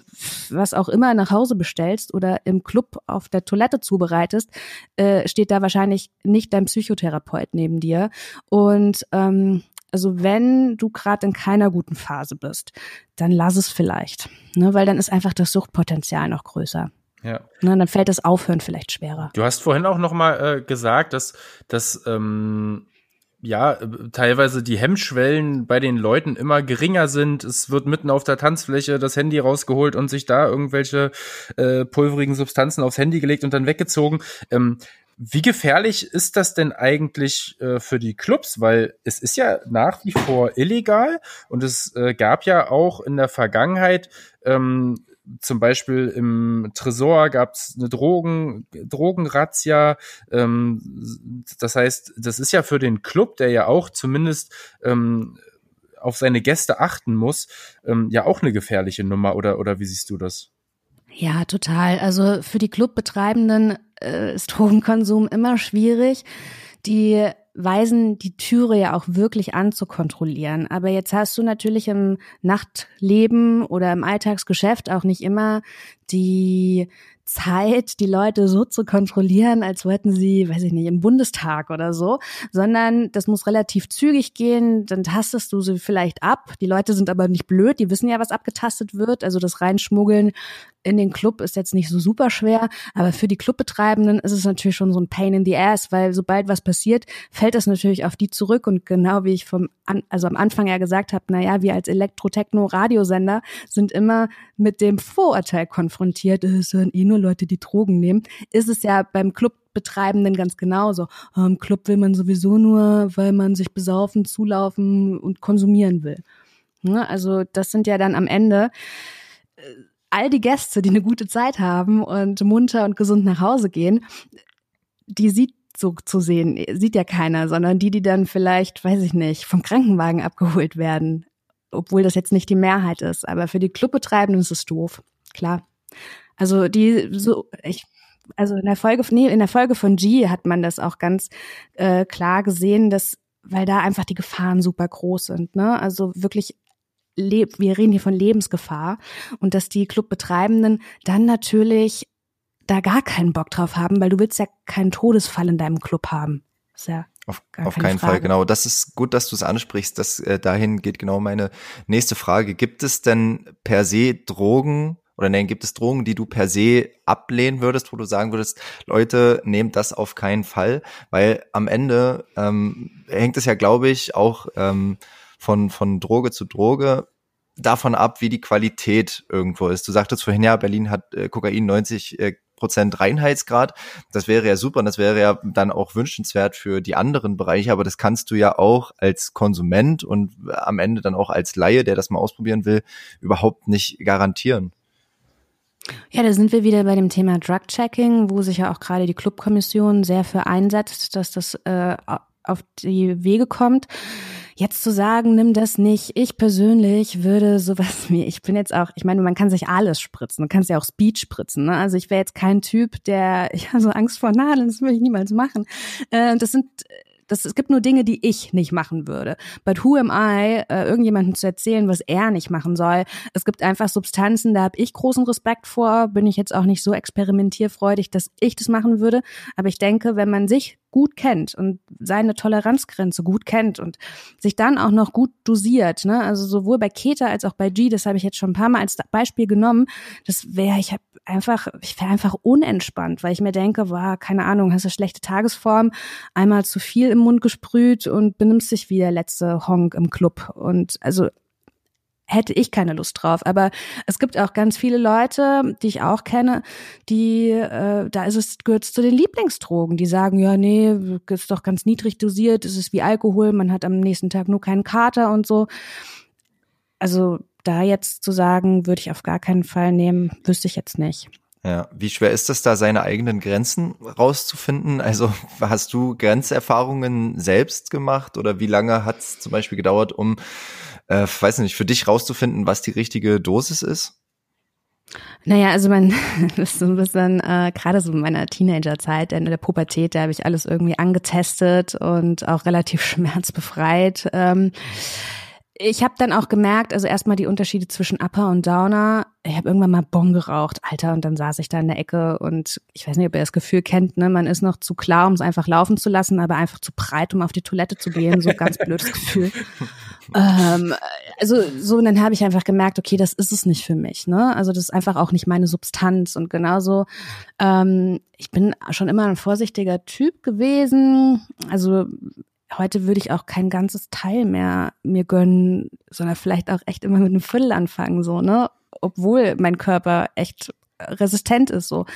was auch immer nach Hause bestellst oder im Club auf der Toilette zubereitest, äh, steht da wahrscheinlich nicht dein Psychotherapeut neben dir. Und ähm, also wenn du gerade in keiner guten Phase bist, dann lass es vielleicht, ne, weil dann ist einfach das Suchtpotenzial noch größer. Ja. Ne, dann fällt das Aufhören vielleicht schwerer. Du hast vorhin auch noch mal äh, gesagt, dass, dass ähm, ja, teilweise die Hemmschwellen bei den Leuten immer geringer sind. Es wird mitten auf der Tanzfläche das Handy rausgeholt und sich da irgendwelche äh, pulverigen Substanzen aufs Handy gelegt und dann weggezogen. Ähm, wie gefährlich ist das denn eigentlich äh, für die Clubs? Weil es ist ja nach wie vor illegal und es äh, gab ja auch in der Vergangenheit ähm, zum Beispiel im Tresor gab es eine Drogen, Drogenrazzia. Ähm, das heißt, das ist ja für den Club, der ja auch zumindest ähm, auf seine Gäste achten muss, ähm, ja auch eine gefährliche Nummer. Oder, oder wie siehst du das? Ja, total. Also für die Clubbetreibenden äh, ist Drogenkonsum immer schwierig. Die weisen die Türe ja auch wirklich an zu kontrollieren. Aber jetzt hast du natürlich im Nachtleben oder im Alltagsgeschäft auch nicht immer die Zeit, die Leute so zu kontrollieren, als wollten sie, weiß ich nicht, im Bundestag oder so, sondern das muss relativ zügig gehen, dann tastest du sie vielleicht ab. Die Leute sind aber nicht blöd, die wissen ja, was abgetastet wird. Also das Reinschmuggeln in den Club ist jetzt nicht so super schwer, aber für die Clubbetreibenden ist es natürlich schon so ein Pain in the ass, weil sobald was passiert, fällt das natürlich auf die zurück und genau wie ich vom also am Anfang ja gesagt habe, na ja, wir als Elektro-Techno-Radiosender sind immer mit dem Vorurteil konfrontiert, es hören eh nur Leute, die Drogen nehmen, ist es ja beim Clubbetreibenden ganz genauso. Im Club will man sowieso nur, weil man sich besaufen, zulaufen und konsumieren will. Ne, also das sind ja dann am Ende äh, all die Gäste, die eine gute Zeit haben und munter und gesund nach Hause gehen, die sieht so zu sehen, sieht ja keiner, sondern die, die dann vielleicht, weiß ich nicht, vom Krankenwagen abgeholt werden. Obwohl das jetzt nicht die Mehrheit ist. Aber für die Clubbetreibenden ist es doof. Klar. Also die so, ich, also in der Folge, nee, in der Folge von G hat man das auch ganz äh, klar gesehen, dass, weil da einfach die Gefahren super groß sind, ne? Also wirklich wir reden hier von Lebensgefahr und dass die Clubbetreibenden dann natürlich da gar keinen Bock drauf haben, weil du willst ja keinen Todesfall in deinem Club haben. Ist ja auf, auf keinen Frage. Fall, genau. Das ist gut, dass du es ansprichst. Das, äh, dahin geht genau meine nächste Frage. Gibt es denn per se Drogen oder nein, gibt es Drogen, die du per se ablehnen würdest, wo du sagen würdest, Leute, nehmt das auf keinen Fall? Weil am Ende ähm, hängt es ja, glaube ich, auch ähm, von, von Droge zu Droge davon ab, wie die Qualität irgendwo ist. Du sagtest vorhin ja, Berlin hat äh, Kokain 90 äh, Prozent Reinheitsgrad. Das wäre ja super und das wäre ja dann auch wünschenswert für die anderen Bereiche, aber das kannst du ja auch als Konsument und am Ende dann auch als Laie, der das mal ausprobieren will, überhaupt nicht garantieren. Ja, da sind wir wieder bei dem Thema Drug-Checking, wo sich ja auch gerade die Clubkommission sehr für einsetzt, dass das äh, auf die Wege kommt. Jetzt zu sagen, nimm das nicht. Ich persönlich würde sowas wie, ich bin jetzt auch, ich meine, man kann sich alles spritzen. Du kannst ja auch Speed spritzen. Ne? Also ich wäre jetzt kein Typ, der, ich habe so Angst vor Nadeln, das würde ich niemals machen. Äh, das sind das, es gibt nur Dinge, die ich nicht machen würde. But who am I, äh, irgendjemandem zu erzählen, was er nicht machen soll? Es gibt einfach Substanzen, da habe ich großen Respekt vor, bin ich jetzt auch nicht so experimentierfreudig, dass ich das machen würde. Aber ich denke, wenn man sich gut kennt und seine Toleranzgrenze gut kennt und sich dann auch noch gut dosiert, ne? Also sowohl bei Keta als auch bei G, das habe ich jetzt schon ein paar Mal als Beispiel genommen. Das wäre, ich habe einfach, ich wäre einfach unentspannt, weil ich mir denke, war keine Ahnung, hast du schlechte Tagesform, einmal zu viel im Mund gesprüht und benimmst dich wie der letzte Honk im Club und also hätte ich keine Lust drauf. Aber es gibt auch ganz viele Leute, die ich auch kenne, die, äh, da ist es, gehört zu den Lieblingsdrogen, die sagen, ja, nee, ist doch ganz niedrig dosiert, es ist wie Alkohol, man hat am nächsten Tag nur keinen Kater und so. Also da jetzt zu sagen, würde ich auf gar keinen Fall nehmen, wüsste ich jetzt nicht. Ja, wie schwer ist es da, seine eigenen Grenzen rauszufinden? Also hast du Grenzerfahrungen selbst gemacht oder wie lange hat es zum Beispiel gedauert, um äh, weiß nicht, für dich rauszufinden, was die richtige Dosis ist? Naja, also man ist so ein bisschen, äh, gerade so in meiner Teenagerzeit, in der Pubertät, da habe ich alles irgendwie angetestet und auch relativ schmerzbefreit. Ähm, ich habe dann auch gemerkt, also erstmal die Unterschiede zwischen Upper und Downer. Ich habe irgendwann mal Bon geraucht, Alter, und dann saß ich da in der Ecke und ich weiß nicht, ob ihr das Gefühl kennt, ne? Man ist noch zu klar, um es einfach laufen zu lassen, aber einfach zu breit, um auf die Toilette zu gehen. So ganz blödes Gefühl. ähm, also so, und dann habe ich einfach gemerkt, okay, das ist es nicht für mich. Ne? Also das ist einfach auch nicht meine Substanz. Und genauso, ähm, ich bin schon immer ein vorsichtiger Typ gewesen. Also heute würde ich auch kein ganzes Teil mehr mir gönnen, sondern vielleicht auch echt immer mit einem Viertel anfangen, so, ne? Obwohl mein Körper echt resistent ist. So,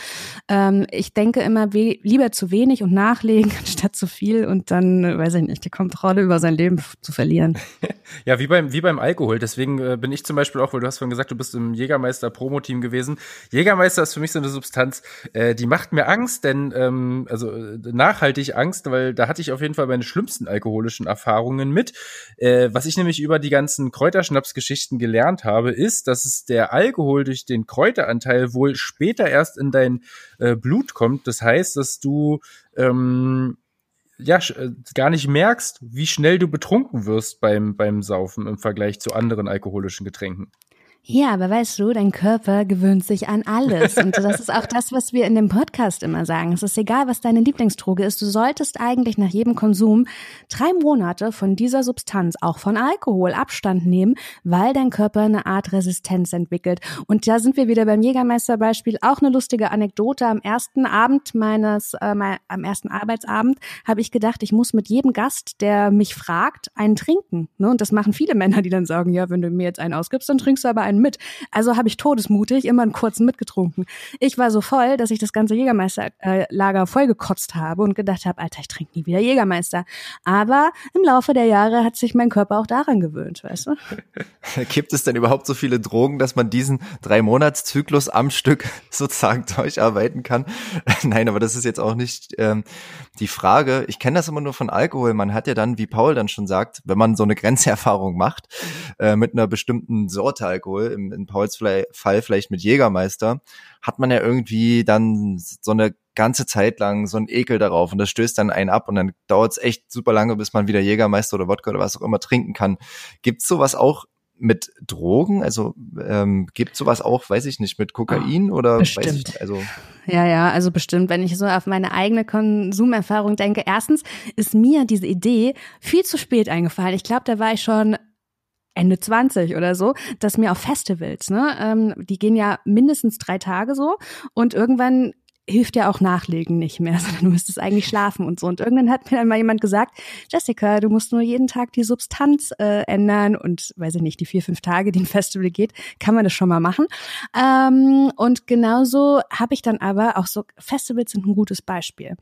ähm, ich denke immer lieber zu wenig und nachlegen statt zu viel und dann, weiß ich nicht, die Kontrolle über sein Leben zu verlieren. ja, wie beim wie beim Alkohol. Deswegen äh, bin ich zum Beispiel auch, weil du hast vorhin gesagt, du bist im Jägermeister Promo-Team gewesen. Jägermeister ist für mich so eine Substanz, äh, die macht mir Angst, denn ähm, also äh, nachhaltig Angst, weil da hatte ich auf jeden Fall meine schlimmsten alkoholischen Erfahrungen mit. Äh, was ich nämlich über die ganzen Kräuterschnaps-Geschichten gelernt habe, ist, dass es der Alkohol durch den Kräuteranteil wohl später erst in dein äh, Blut kommt. Das heißt, dass du ähm, ja äh, gar nicht merkst, wie schnell du betrunken wirst beim beim Saufen im Vergleich zu anderen alkoholischen Getränken. Ja, aber weißt du, dein Körper gewöhnt sich an alles. Und das ist auch das, was wir in dem Podcast immer sagen. Es ist egal, was deine Lieblingsdroge ist. Du solltest eigentlich nach jedem Konsum drei Monate von dieser Substanz, auch von Alkohol, Abstand nehmen, weil dein Körper eine Art Resistenz entwickelt. Und da sind wir wieder beim Jägermeisterbeispiel. Auch eine lustige Anekdote. Am ersten Abend meines, äh, mein, am ersten Arbeitsabend habe ich gedacht, ich muss mit jedem Gast, der mich fragt, einen trinken. Ne? Und das machen viele Männer, die dann sagen, ja, wenn du mir jetzt einen ausgibst, dann trinkst du aber einen einen mit. Also habe ich todesmutig immer einen kurzen mitgetrunken. Ich war so voll, dass ich das ganze Jägermeisterlager äh, vollgekotzt habe und gedacht habe, Alter, ich trinke nie wieder Jägermeister. Aber im Laufe der Jahre hat sich mein Körper auch daran gewöhnt, weißt du? Gibt es denn überhaupt so viele Drogen, dass man diesen drei Monatszyklus am Stück sozusagen durcharbeiten kann? Nein, aber das ist jetzt auch nicht ähm, die Frage. Ich kenne das immer nur von Alkohol. Man hat ja dann, wie Paul dann schon sagt, wenn man so eine Grenzerfahrung macht äh, mit einer bestimmten Sorte Alkohol, im, in Pauls Fall vielleicht mit Jägermeister, hat man ja irgendwie dann so eine ganze Zeit lang so ein Ekel darauf und das stößt dann einen ab und dann dauert es echt super lange, bis man wieder Jägermeister oder Wodka oder was auch immer trinken kann. Gibt's sowas auch mit Drogen? Also ähm, gibt sowas auch, weiß ich nicht, mit Kokain oh, oder bestimmt. weiß ich, also ja, ja, also bestimmt, wenn ich so auf meine eigene Konsumerfahrung denke. Erstens ist mir diese Idee viel zu spät eingefallen. Ich glaube, da war ich schon Ende 20 oder so, dass mir auf Festivals, ne, ähm, die gehen ja mindestens drei Tage so und irgendwann hilft ja auch Nachlegen nicht mehr, sondern du müsstest eigentlich schlafen und so. Und irgendwann hat mir dann mal jemand gesagt, Jessica, du musst nur jeden Tag die Substanz äh, ändern und, weiß ich nicht, die vier, fünf Tage, die ein Festival geht, kann man das schon mal machen. Ähm, und genauso habe ich dann aber auch so, Festivals sind ein gutes Beispiel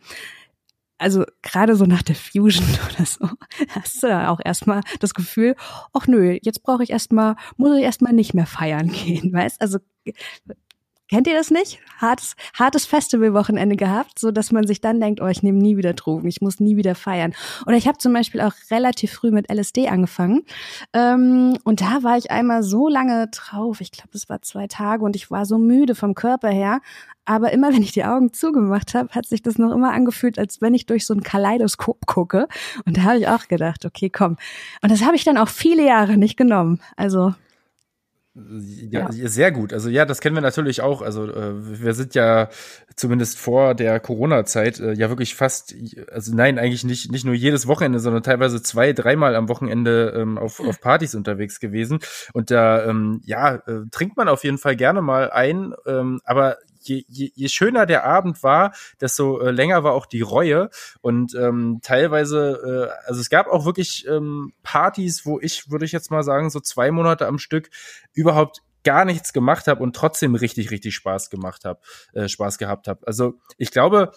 also gerade so nach der Fusion oder so, hast du da auch erstmal das Gefühl, ach nö, jetzt brauche ich erstmal, muss ich erstmal nicht mehr feiern gehen, weißt? Also Kennt ihr das nicht? Hartes, hartes Festivalwochenende gehabt, so dass man sich dann denkt, oh, ich nehme nie wieder Drogen, ich muss nie wieder feiern. Oder ich habe zum Beispiel auch relativ früh mit LSD angefangen. Ähm, und da war ich einmal so lange drauf, ich glaube, es war zwei Tage und ich war so müde vom Körper her. Aber immer wenn ich die Augen zugemacht habe, hat sich das noch immer angefühlt, als wenn ich durch so ein Kaleidoskop gucke. Und da habe ich auch gedacht, okay, komm. Und das habe ich dann auch viele Jahre nicht genommen. Also ja, ja, sehr gut. Also ja, das kennen wir natürlich auch. Also äh, wir sind ja zumindest vor der Corona-Zeit äh, ja wirklich fast, also nein, eigentlich nicht nicht nur jedes Wochenende, sondern teilweise zwei, dreimal am Wochenende ähm, auf, auf Partys unterwegs gewesen. Und da ähm, ja äh, trinkt man auf jeden Fall gerne mal ein, ähm, aber je, je, je schöner der Abend war, desto äh, länger war auch die Reue. Und ähm, teilweise, äh, also es gab auch wirklich ähm, Partys, wo ich, würde ich jetzt mal sagen, so zwei Monate am Stück überhaupt gar nichts gemacht habe und trotzdem richtig, richtig Spaß gemacht habe, äh, Spaß gehabt habe. Also ich glaube,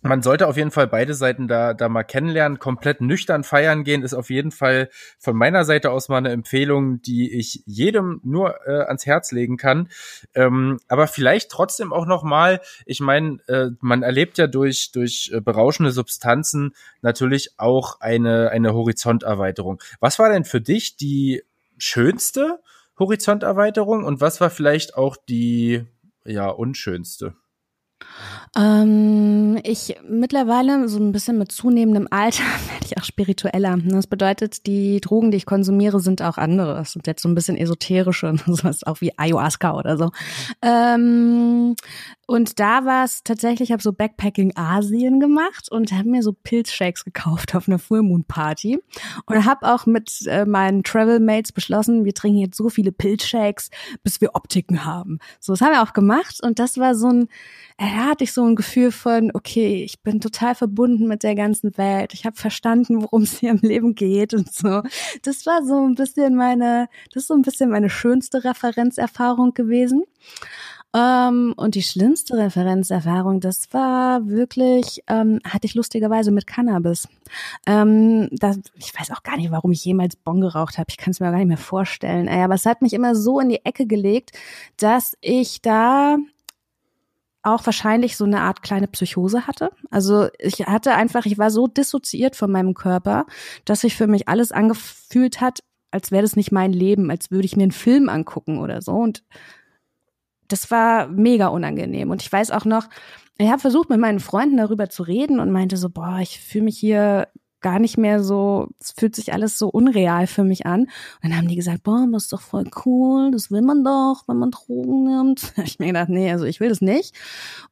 man sollte auf jeden Fall beide Seiten da, da mal kennenlernen. Komplett nüchtern feiern gehen ist auf jeden Fall von meiner Seite aus mal eine Empfehlung, die ich jedem nur äh, ans Herz legen kann. Ähm, aber vielleicht trotzdem auch noch mal, ich meine, äh, man erlebt ja durch, durch äh, berauschende Substanzen natürlich auch eine, eine Horizonterweiterung. Was war denn für dich die schönste Horizonterweiterung und was war vielleicht auch die, ja, unschönste? Ähm, ich mittlerweile so ein bisschen mit zunehmendem Alter werde ich auch spiritueller. Das bedeutet, die Drogen, die ich konsumiere, sind auch andere. Das sind jetzt so ein bisschen esoterische, sowas auch wie Ayahuasca oder so. Ähm, und da war es tatsächlich, ich habe so Backpacking Asien gemacht und habe mir so Pilzshakes gekauft auf einer Full Moon Party und habe auch mit äh, meinen Travel Mates beschlossen, wir trinken jetzt so viele Pilzshakes, bis wir Optiken haben. So, das haben wir auch gemacht und das war so ein, äh, da hatte ich so ein Gefühl von, okay, ich bin total verbunden mit der ganzen Welt. Ich habe verstanden, worum es hier im Leben geht und so. Das war so ein bisschen meine, das ist so ein bisschen meine schönste Referenzerfahrung gewesen. Ähm, und die schlimmste Referenzerfahrung, das war wirklich, ähm, hatte ich lustigerweise mit Cannabis. Ähm, das, ich weiß auch gar nicht, warum ich jemals Bon geraucht habe. Ich kann es mir gar nicht mehr vorstellen. Aber es hat mich immer so in die Ecke gelegt, dass ich da auch wahrscheinlich so eine Art kleine Psychose hatte. Also ich hatte einfach, ich war so dissoziiert von meinem Körper, dass sich für mich alles angefühlt hat, als wäre das nicht mein Leben, als würde ich mir einen Film angucken oder so. Und das war mega unangenehm. Und ich weiß auch noch, ich habe versucht, mit meinen Freunden darüber zu reden und meinte so, boah, ich fühle mich hier gar nicht mehr so, es fühlt sich alles so unreal für mich an. Und dann haben die gesagt, boah, das ist doch voll cool, das will man doch, wenn man Drogen nimmt. Ich mir gedacht, nee, also ich will das nicht.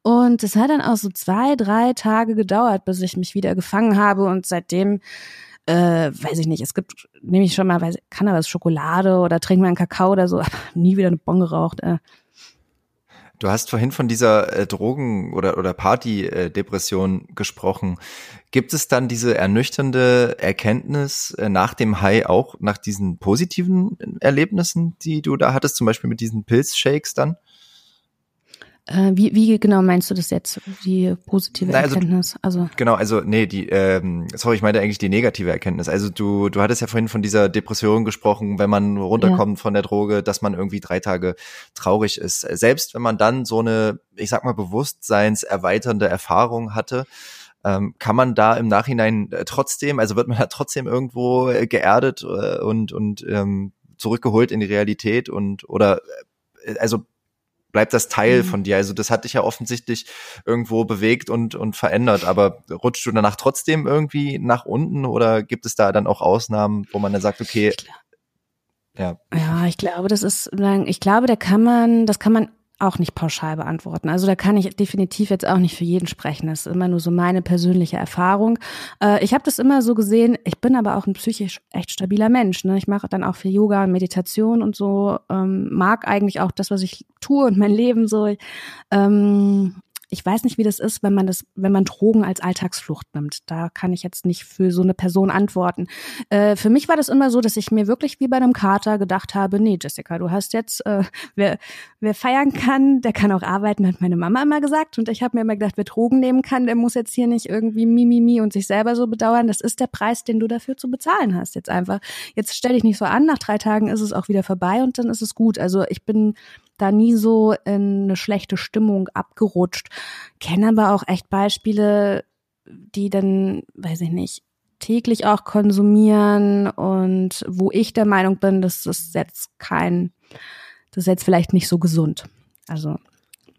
Und es hat dann auch so zwei, drei Tage gedauert, bis ich mich wieder gefangen habe und seitdem äh, weiß ich nicht, es gibt nämlich schon mal, weiß, kann aber Schokolade oder trinken wir einen Kakao oder so, aber nie wieder eine Bon geraucht. Äh. Du hast vorhin von dieser äh, Drogen- oder, oder Party-Depression gesprochen. Gibt es dann diese ernüchternde Erkenntnis äh, nach dem High auch nach diesen positiven Erlebnissen, die du da hattest, zum Beispiel mit diesen Pilzshakes dann? Äh, wie, wie genau meinst du das jetzt, die positive Na, also, Erkenntnis? Also genau, also nee, die, ähm, sorry, ich meinte eigentlich die negative Erkenntnis. Also du, du hattest ja vorhin von dieser Depression gesprochen, wenn man runterkommt ja. von der Droge, dass man irgendwie drei Tage traurig ist. Selbst wenn man dann so eine, ich sag mal, bewusstseinserweiternde Erfahrung hatte, ähm, kann man da im Nachhinein äh, trotzdem, also wird man da trotzdem irgendwo äh, geerdet und und ähm, zurückgeholt in die Realität und oder also bleibt das Teil mhm. von dir. Also das hat dich ja offensichtlich irgendwo bewegt und, und verändert. Aber rutscht du danach trotzdem irgendwie nach unten oder gibt es da dann auch Ausnahmen, wo man dann sagt, okay, ja. Ja, ich glaube, das ist, ich glaube, da kann man, das kann man auch nicht pauschal beantworten. Also da kann ich definitiv jetzt auch nicht für jeden sprechen. Das ist immer nur so meine persönliche Erfahrung. Äh, ich habe das immer so gesehen. Ich bin aber auch ein psychisch echt stabiler Mensch. Ne? Ich mache dann auch viel Yoga und Meditation und so. Ähm, mag eigentlich auch das, was ich tue und mein Leben so. Ähm, ich weiß nicht, wie das ist, wenn man das, wenn man Drogen als Alltagsflucht nimmt. Da kann ich jetzt nicht für so eine Person antworten. Äh, für mich war das immer so, dass ich mir wirklich wie bei einem Kater gedacht habe, nee, Jessica, du hast jetzt, äh, wer, wer feiern kann, der kann auch arbeiten, hat meine Mama immer gesagt. Und ich habe mir immer gedacht, wer Drogen nehmen kann, der muss jetzt hier nicht irgendwie mimimi und sich selber so bedauern. Das ist der Preis, den du dafür zu bezahlen hast. Jetzt einfach, jetzt stell dich nicht so an, nach drei Tagen ist es auch wieder vorbei und dann ist es gut. Also ich bin da nie so in eine schlechte Stimmung abgerutscht. Kenne aber auch echt Beispiele, die dann, weiß ich nicht, täglich auch konsumieren und wo ich der Meinung bin, das jetzt kein, das ist jetzt vielleicht nicht so gesund. Also,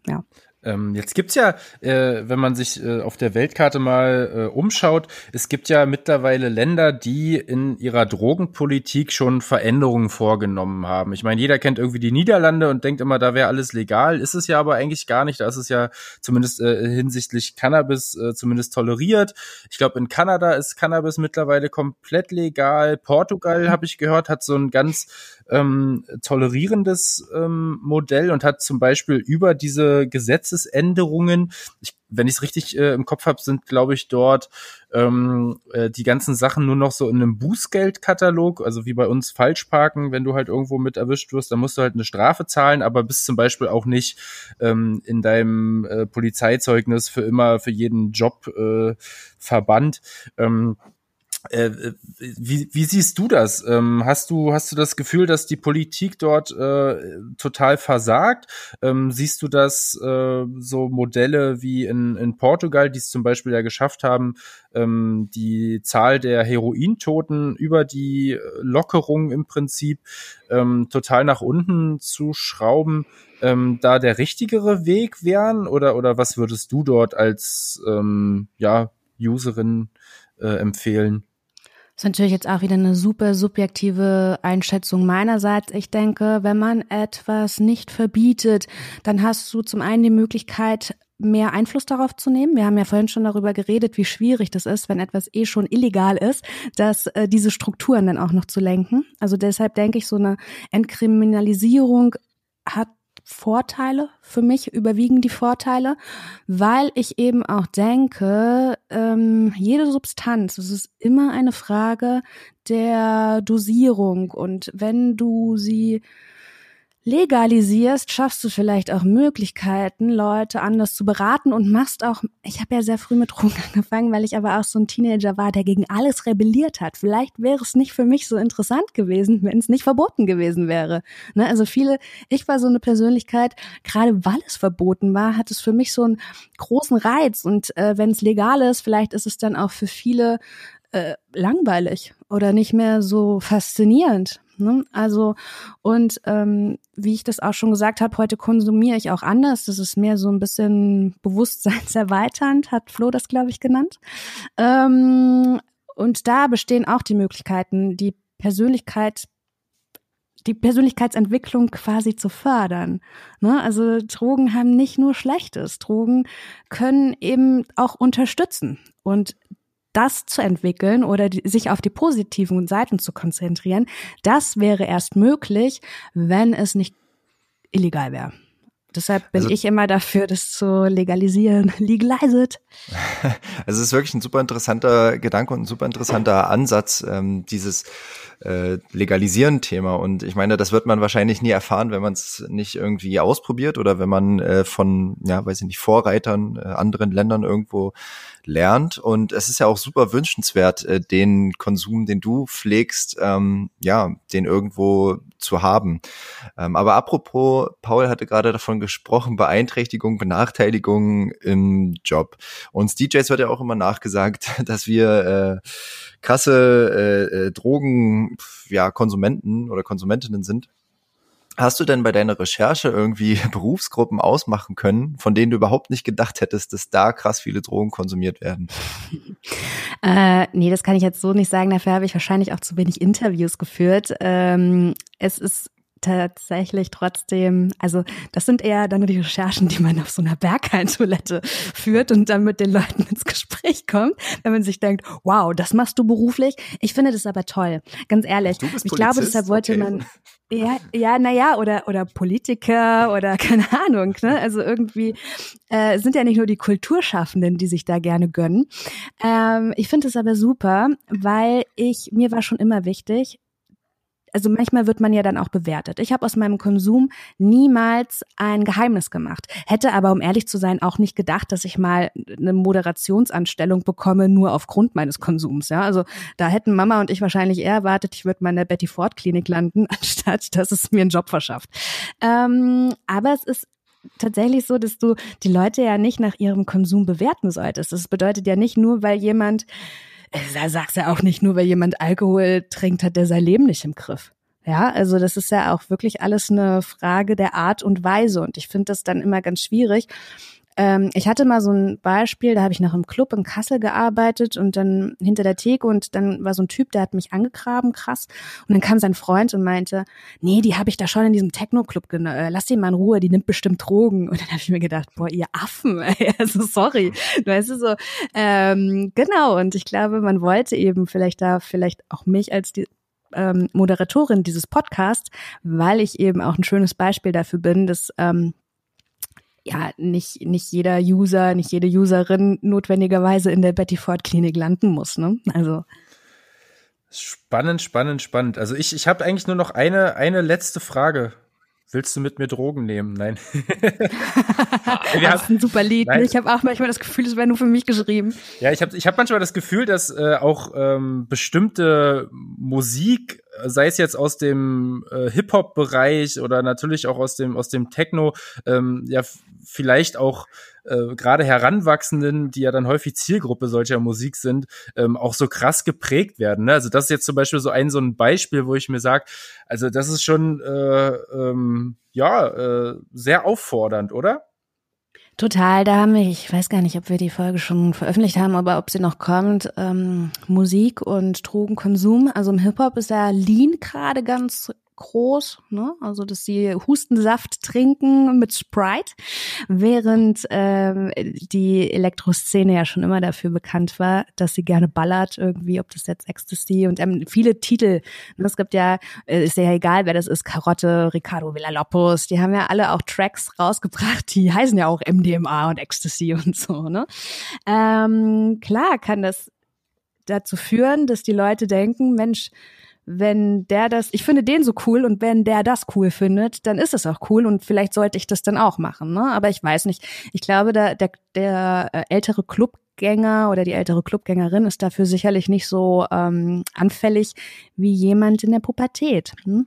ja. Ähm, jetzt gibt's ja, äh, wenn man sich äh, auf der Weltkarte mal äh, umschaut, es gibt ja mittlerweile Länder, die in ihrer Drogenpolitik schon Veränderungen vorgenommen haben. Ich meine, jeder kennt irgendwie die Niederlande und denkt immer, da wäre alles legal. Ist es ja aber eigentlich gar nicht. Da ist es ja zumindest äh, hinsichtlich Cannabis äh, zumindest toleriert. Ich glaube, in Kanada ist Cannabis mittlerweile komplett legal. Portugal, habe ich gehört, hat so ein ganz ähm, tolerierendes ähm, Modell und hat zum Beispiel über diese Gesetzesänderungen, ich, wenn ich es richtig äh, im Kopf habe, sind, glaube ich, dort ähm, äh, die ganzen Sachen nur noch so in einem Bußgeldkatalog, also wie bei uns Falschparken, wenn du halt irgendwo mit erwischt wirst, dann musst du halt eine Strafe zahlen, aber bist zum Beispiel auch nicht ähm, in deinem äh, Polizeizeugnis für immer für jeden Job äh, verbannt. Ähm, äh, wie, wie siehst du das? Ähm, hast du hast du das Gefühl, dass die Politik dort äh, total versagt? Ähm, siehst du das äh, so Modelle wie in, in Portugal, die es zum Beispiel ja geschafft haben, ähm, die Zahl der Herointoten über die Lockerung im Prinzip ähm, total nach unten zu schrauben? Ähm, da der richtigere Weg wären oder oder was würdest du dort als ähm, ja Userin äh, empfehlen? Das ist natürlich jetzt auch wieder eine super subjektive Einschätzung meinerseits. Ich denke, wenn man etwas nicht verbietet, dann hast du zum einen die Möglichkeit, mehr Einfluss darauf zu nehmen. Wir haben ja vorhin schon darüber geredet, wie schwierig das ist, wenn etwas eh schon illegal ist, dass äh, diese Strukturen dann auch noch zu lenken. Also deshalb denke ich, so eine Entkriminalisierung hat Vorteile. Für mich überwiegen die Vorteile, weil ich eben auch denke, ähm, jede Substanz, es ist immer eine Frage der Dosierung. Und wenn du sie legalisierst, schaffst du vielleicht auch Möglichkeiten, Leute anders zu beraten und machst auch, ich habe ja sehr früh mit Drogen angefangen, weil ich aber auch so ein Teenager war, der gegen alles rebelliert hat. Vielleicht wäre es nicht für mich so interessant gewesen, wenn es nicht verboten gewesen wäre. Ne? Also viele, ich war so eine Persönlichkeit, gerade weil es verboten war, hat es für mich so einen großen Reiz und äh, wenn es legal ist, vielleicht ist es dann auch für viele äh, langweilig oder nicht mehr so faszinierend. Ne? Also, und ähm, wie ich das auch schon gesagt habe, heute konsumiere ich auch anders. Das ist mehr so ein bisschen bewusstseinserweiternd, hat Flo das, glaube ich, genannt. Ähm, und da bestehen auch die Möglichkeiten, die Persönlichkeit die Persönlichkeitsentwicklung quasi zu fördern. Ne? Also Drogen haben nicht nur Schlechtes. Drogen können eben auch unterstützen. Und das zu entwickeln oder die, sich auf die positiven Seiten zu konzentrieren, das wäre erst möglich, wenn es nicht illegal wäre. Deshalb bin also, ich immer dafür, das zu legalisieren. Legalize it. Also es ist wirklich ein super interessanter Gedanke und ein super interessanter Ansatz, ähm, dieses äh, Legalisieren-Thema. Und ich meine, das wird man wahrscheinlich nie erfahren, wenn man es nicht irgendwie ausprobiert oder wenn man äh, von, ja, weiß ich nicht, Vorreitern äh, anderen Ländern irgendwo lernt. Und es ist ja auch super wünschenswert, äh, den Konsum, den du pflegst, ähm, ja, den irgendwo zu haben. Ähm, aber apropos, Paul hatte gerade davon gesprochen, Beeinträchtigung, Benachteiligung im Job. Uns DJs wird ja auch immer nachgesagt, dass wir äh, krasse äh, äh, Drogen, ja, Konsumenten oder Konsumentinnen sind. Hast du denn bei deiner Recherche irgendwie Berufsgruppen ausmachen können, von denen du überhaupt nicht gedacht hättest, dass da krass viele Drogen konsumiert werden? Äh, nee, das kann ich jetzt so nicht sagen. Dafür habe ich wahrscheinlich auch zu wenig Interviews geführt. Ähm, es ist tatsächlich trotzdem, also das sind eher dann die Recherchen, die man auf so einer Berghain-Toilette führt und dann mit den Leuten ins Gespräch kommt, wenn man sich denkt, wow, das machst du beruflich. Ich finde das aber toll, ganz ehrlich. ich Polizist? glaube, deshalb wollte okay. man ja, ja, naja, oder, oder Politiker oder keine Ahnung, ne? Also irgendwie äh, sind ja nicht nur die Kulturschaffenden, die sich da gerne gönnen. Ähm, ich finde es aber super, weil ich, mir war schon immer wichtig, also manchmal wird man ja dann auch bewertet. Ich habe aus meinem Konsum niemals ein Geheimnis gemacht. Hätte aber, um ehrlich zu sein, auch nicht gedacht, dass ich mal eine Moderationsanstellung bekomme, nur aufgrund meines Konsums. Ja, also da hätten Mama und ich wahrscheinlich eher erwartet, ich würde mal in der Betty Ford Klinik landen, anstatt dass es mir einen Job verschafft. Ähm, aber es ist tatsächlich so, dass du die Leute ja nicht nach ihrem Konsum bewerten solltest. Das bedeutet ja nicht nur, weil jemand da sagst du ja auch nicht nur, weil jemand Alkohol trinkt, hat der sein Leben nicht im Griff. Ja, also das ist ja auch wirklich alles eine Frage der Art und Weise. Und ich finde das dann immer ganz schwierig, ähm, ich hatte mal so ein Beispiel, da habe ich nach einem Club in Kassel gearbeitet und dann hinter der Theke und dann war so ein Typ, der hat mich angegraben, krass. Und dann kam sein Freund und meinte, nee, die habe ich da schon in diesem Techno-Club. Äh, lass die mal in Ruhe, die nimmt bestimmt Drogen. Und dann habe ich mir gedacht, boah, ihr Affen, ey, also sorry. Weißt du so, ähm, genau. Und ich glaube, man wollte eben vielleicht da vielleicht auch mich als die ähm, Moderatorin dieses Podcasts, weil ich eben auch ein schönes Beispiel dafür bin, dass ähm, ja nicht, nicht jeder User, nicht jede Userin notwendigerweise in der Betty Ford Klinik landen muss. Ne? Also Spannend, spannend, spannend. Also ich, ich habe eigentlich nur noch eine, eine letzte Frage. Willst du mit mir Drogen nehmen? Nein. das ist ein super Lied. Nein. Ich habe auch manchmal das Gefühl, es wäre nur für mich geschrieben. Ja, ich habe ich hab manchmal das Gefühl, dass äh, auch ähm, bestimmte Musik, sei es jetzt aus dem äh, Hip-Hop-Bereich oder natürlich auch aus dem, aus dem Techno, ähm, ja, vielleicht auch äh, gerade Heranwachsenden, die ja dann häufig Zielgruppe solcher Musik sind, ähm, auch so krass geprägt werden. Ne? Also das ist jetzt zum Beispiel so ein so ein Beispiel, wo ich mir sage, also das ist schon äh, ähm, ja äh, sehr auffordernd, oder? Total, da haben wir, ich weiß gar nicht, ob wir die Folge schon veröffentlicht haben, aber ob sie noch kommt, ähm, Musik und Drogenkonsum. Also im Hip-Hop ist ja Lean gerade ganz groß, ne? also dass sie Hustensaft trinken mit Sprite, während ähm, die Elektroszene ja schon immer dafür bekannt war, dass sie gerne ballert irgendwie, ob das jetzt Ecstasy und ähm, viele Titel. Ne? Es gibt ja, äh, ist ja egal, wer das ist, Karotte, Ricardo Villalopos, die haben ja alle auch Tracks rausgebracht, die heißen ja auch MDMA und Ecstasy und so. Ne? Ähm, klar kann das dazu führen, dass die Leute denken, Mensch, wenn der das, ich finde den so cool und wenn der das cool findet, dann ist es auch cool und vielleicht sollte ich das dann auch machen. Ne? Aber ich weiß nicht. Ich glaube, da, der, der äh, ältere Clubgänger oder die ältere Clubgängerin ist dafür sicherlich nicht so ähm, anfällig wie jemand in der Pubertät. Hm?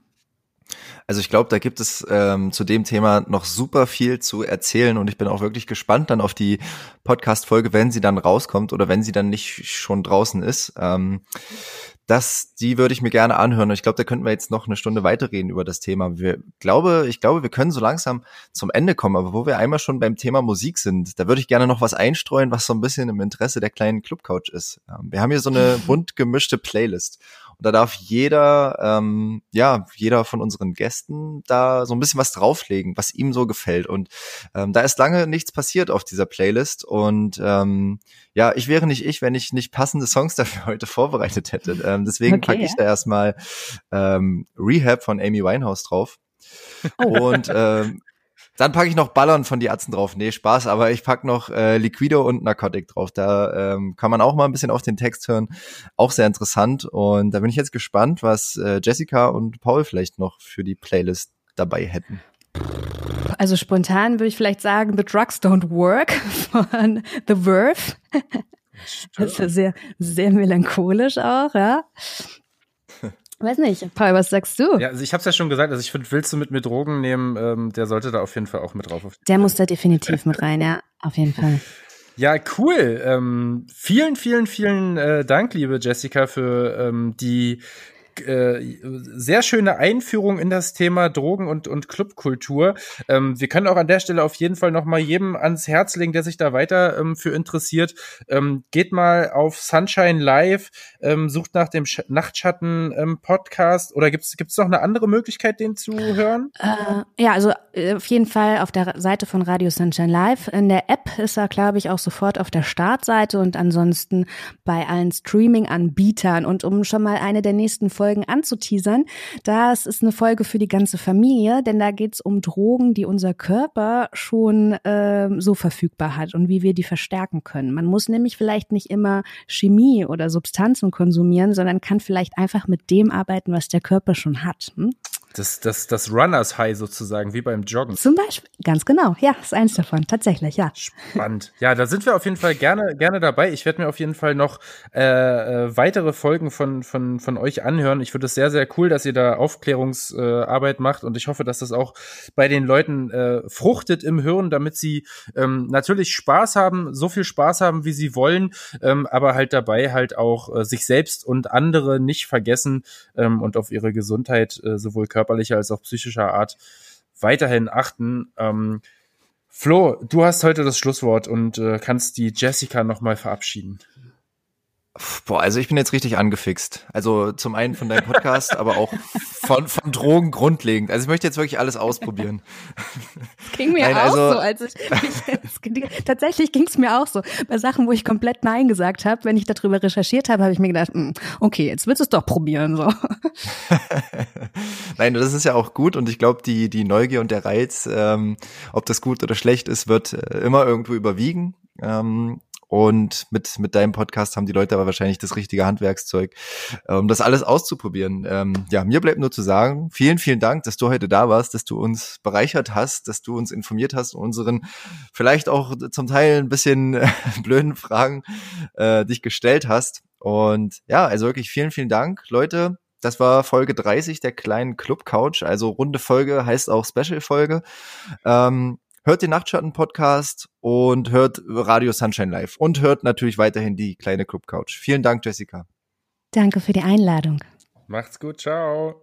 Also ich glaube, da gibt es ähm, zu dem Thema noch super viel zu erzählen und ich bin auch wirklich gespannt dann auf die Podcast-Folge, wenn sie dann rauskommt oder wenn sie dann nicht schon draußen ist. Ähm, das, die würde ich mir gerne anhören. Und ich glaube, da könnten wir jetzt noch eine Stunde weiterreden über das Thema. Wir glaube, ich glaube, wir können so langsam zum Ende kommen. Aber wo wir einmal schon beim Thema Musik sind, da würde ich gerne noch was einstreuen, was so ein bisschen im Interesse der kleinen Clubcouch ist. Ähm, wir haben hier so eine bunt gemischte Playlist. Da darf jeder, ähm, ja, jeder von unseren Gästen da so ein bisschen was drauflegen, was ihm so gefällt. Und ähm, da ist lange nichts passiert auf dieser Playlist. Und ähm, ja, ich wäre nicht ich, wenn ich nicht passende Songs dafür heute vorbereitet hätte. Ähm, deswegen okay, packe ich ja. da erstmal ähm, Rehab von Amy Winehouse drauf. Oh. Und ähm, Dann packe ich noch Ballern von die Atzen drauf. Nee, Spaß, aber ich pack noch äh, Liquido und Narcotic drauf. Da ähm, kann man auch mal ein bisschen auf den Text hören. Auch sehr interessant. Und da bin ich jetzt gespannt, was äh, Jessica und Paul vielleicht noch für die Playlist dabei hätten. Also spontan würde ich vielleicht sagen The Drugs Don't Work von The Verve. Das ist sehr, sehr melancholisch auch, ja. Weiß nicht, Paul, was sagst du? Ja, also ich habe es ja schon gesagt, also ich finde, willst du mit mir Drogen nehmen, ähm, der sollte da auf jeden Fall auch mit drauf. Der muss da definitiv mit rein, ja, auf jeden Fall. Ja, cool. Ähm, vielen, vielen, vielen äh, Dank, liebe Jessica, für ähm, die äh, sehr schöne Einführung in das Thema Drogen und, und Clubkultur. Ähm, wir können auch an der Stelle auf jeden Fall noch mal jedem ans Herz legen, der sich da weiter ähm, für interessiert. Ähm, geht mal auf Sunshine Live, ähm, sucht nach dem Sch Nachtschatten ähm, Podcast oder gibt es noch eine andere Möglichkeit, den zu hören? Äh, ja, also äh, auf jeden Fall auf der Seite von Radio Sunshine Live. In der App ist er, glaube ich, auch sofort auf der Startseite und ansonsten bei allen Streaming-Anbietern. Und um schon mal eine der nächsten Folgen Folgen anzuteasern. Das ist eine Folge für die ganze Familie, denn da geht es um Drogen, die unser Körper schon äh, so verfügbar hat und wie wir die verstärken können. Man muss nämlich vielleicht nicht immer Chemie oder Substanzen konsumieren, sondern kann vielleicht einfach mit dem arbeiten, was der Körper schon hat. Hm? Das, das, das Runners High sozusagen, wie beim Joggen. Zum Beispiel, ganz genau. Ja, ist eins davon, tatsächlich, ja. Spannend. Ja, da sind wir auf jeden Fall gerne, gerne dabei. Ich werde mir auf jeden Fall noch äh, äh, weitere Folgen von, von, von euch anhören. Ich finde es sehr, sehr cool, dass ihr da Aufklärungsarbeit äh, macht und ich hoffe, dass das auch bei den Leuten äh, fruchtet im Hirn, damit sie ähm, natürlich Spaß haben, so viel Spaß haben, wie sie wollen, ähm, aber halt dabei halt auch äh, sich selbst und andere nicht vergessen ähm, und auf ihre Gesundheit äh, sowohl körperlich körperlicher als auch psychischer Art weiterhin achten. Ähm, Flo, du hast heute das Schlusswort und äh, kannst die Jessica nochmal verabschieden. Boah, also ich bin jetzt richtig angefixt. Also zum einen von deinem Podcast, aber auch von, von Drogen grundlegend. Also ich möchte jetzt wirklich alles ausprobieren. Das ging mir Nein, auch also, so, als ich mich, tatsächlich ging es mir auch so. Bei Sachen, wo ich komplett Nein gesagt habe, wenn ich darüber recherchiert habe, habe ich mir gedacht, hm, okay, jetzt willst du es doch probieren. So. Nein, das ist ja auch gut und ich glaube, die, die Neugier und der Reiz, ähm, ob das gut oder schlecht ist, wird äh, immer irgendwo überwiegen. Ähm, und mit, mit deinem Podcast haben die Leute aber wahrscheinlich das richtige Handwerkszeug, um das alles auszuprobieren. Ähm, ja, mir bleibt nur zu sagen, vielen, vielen Dank, dass du heute da warst, dass du uns bereichert hast, dass du uns informiert hast und unseren vielleicht auch zum Teil ein bisschen blöden Fragen äh, dich gestellt hast. Und ja, also wirklich vielen, vielen Dank, Leute. Das war Folge 30 der kleinen Club Couch. Also runde Folge heißt auch Special Folge. Ähm, hört den Nachtschatten-Podcast und hört Radio Sunshine Live und hört natürlich weiterhin die kleine Club Couch. Vielen Dank, Jessica. Danke für die Einladung. Macht's gut, ciao.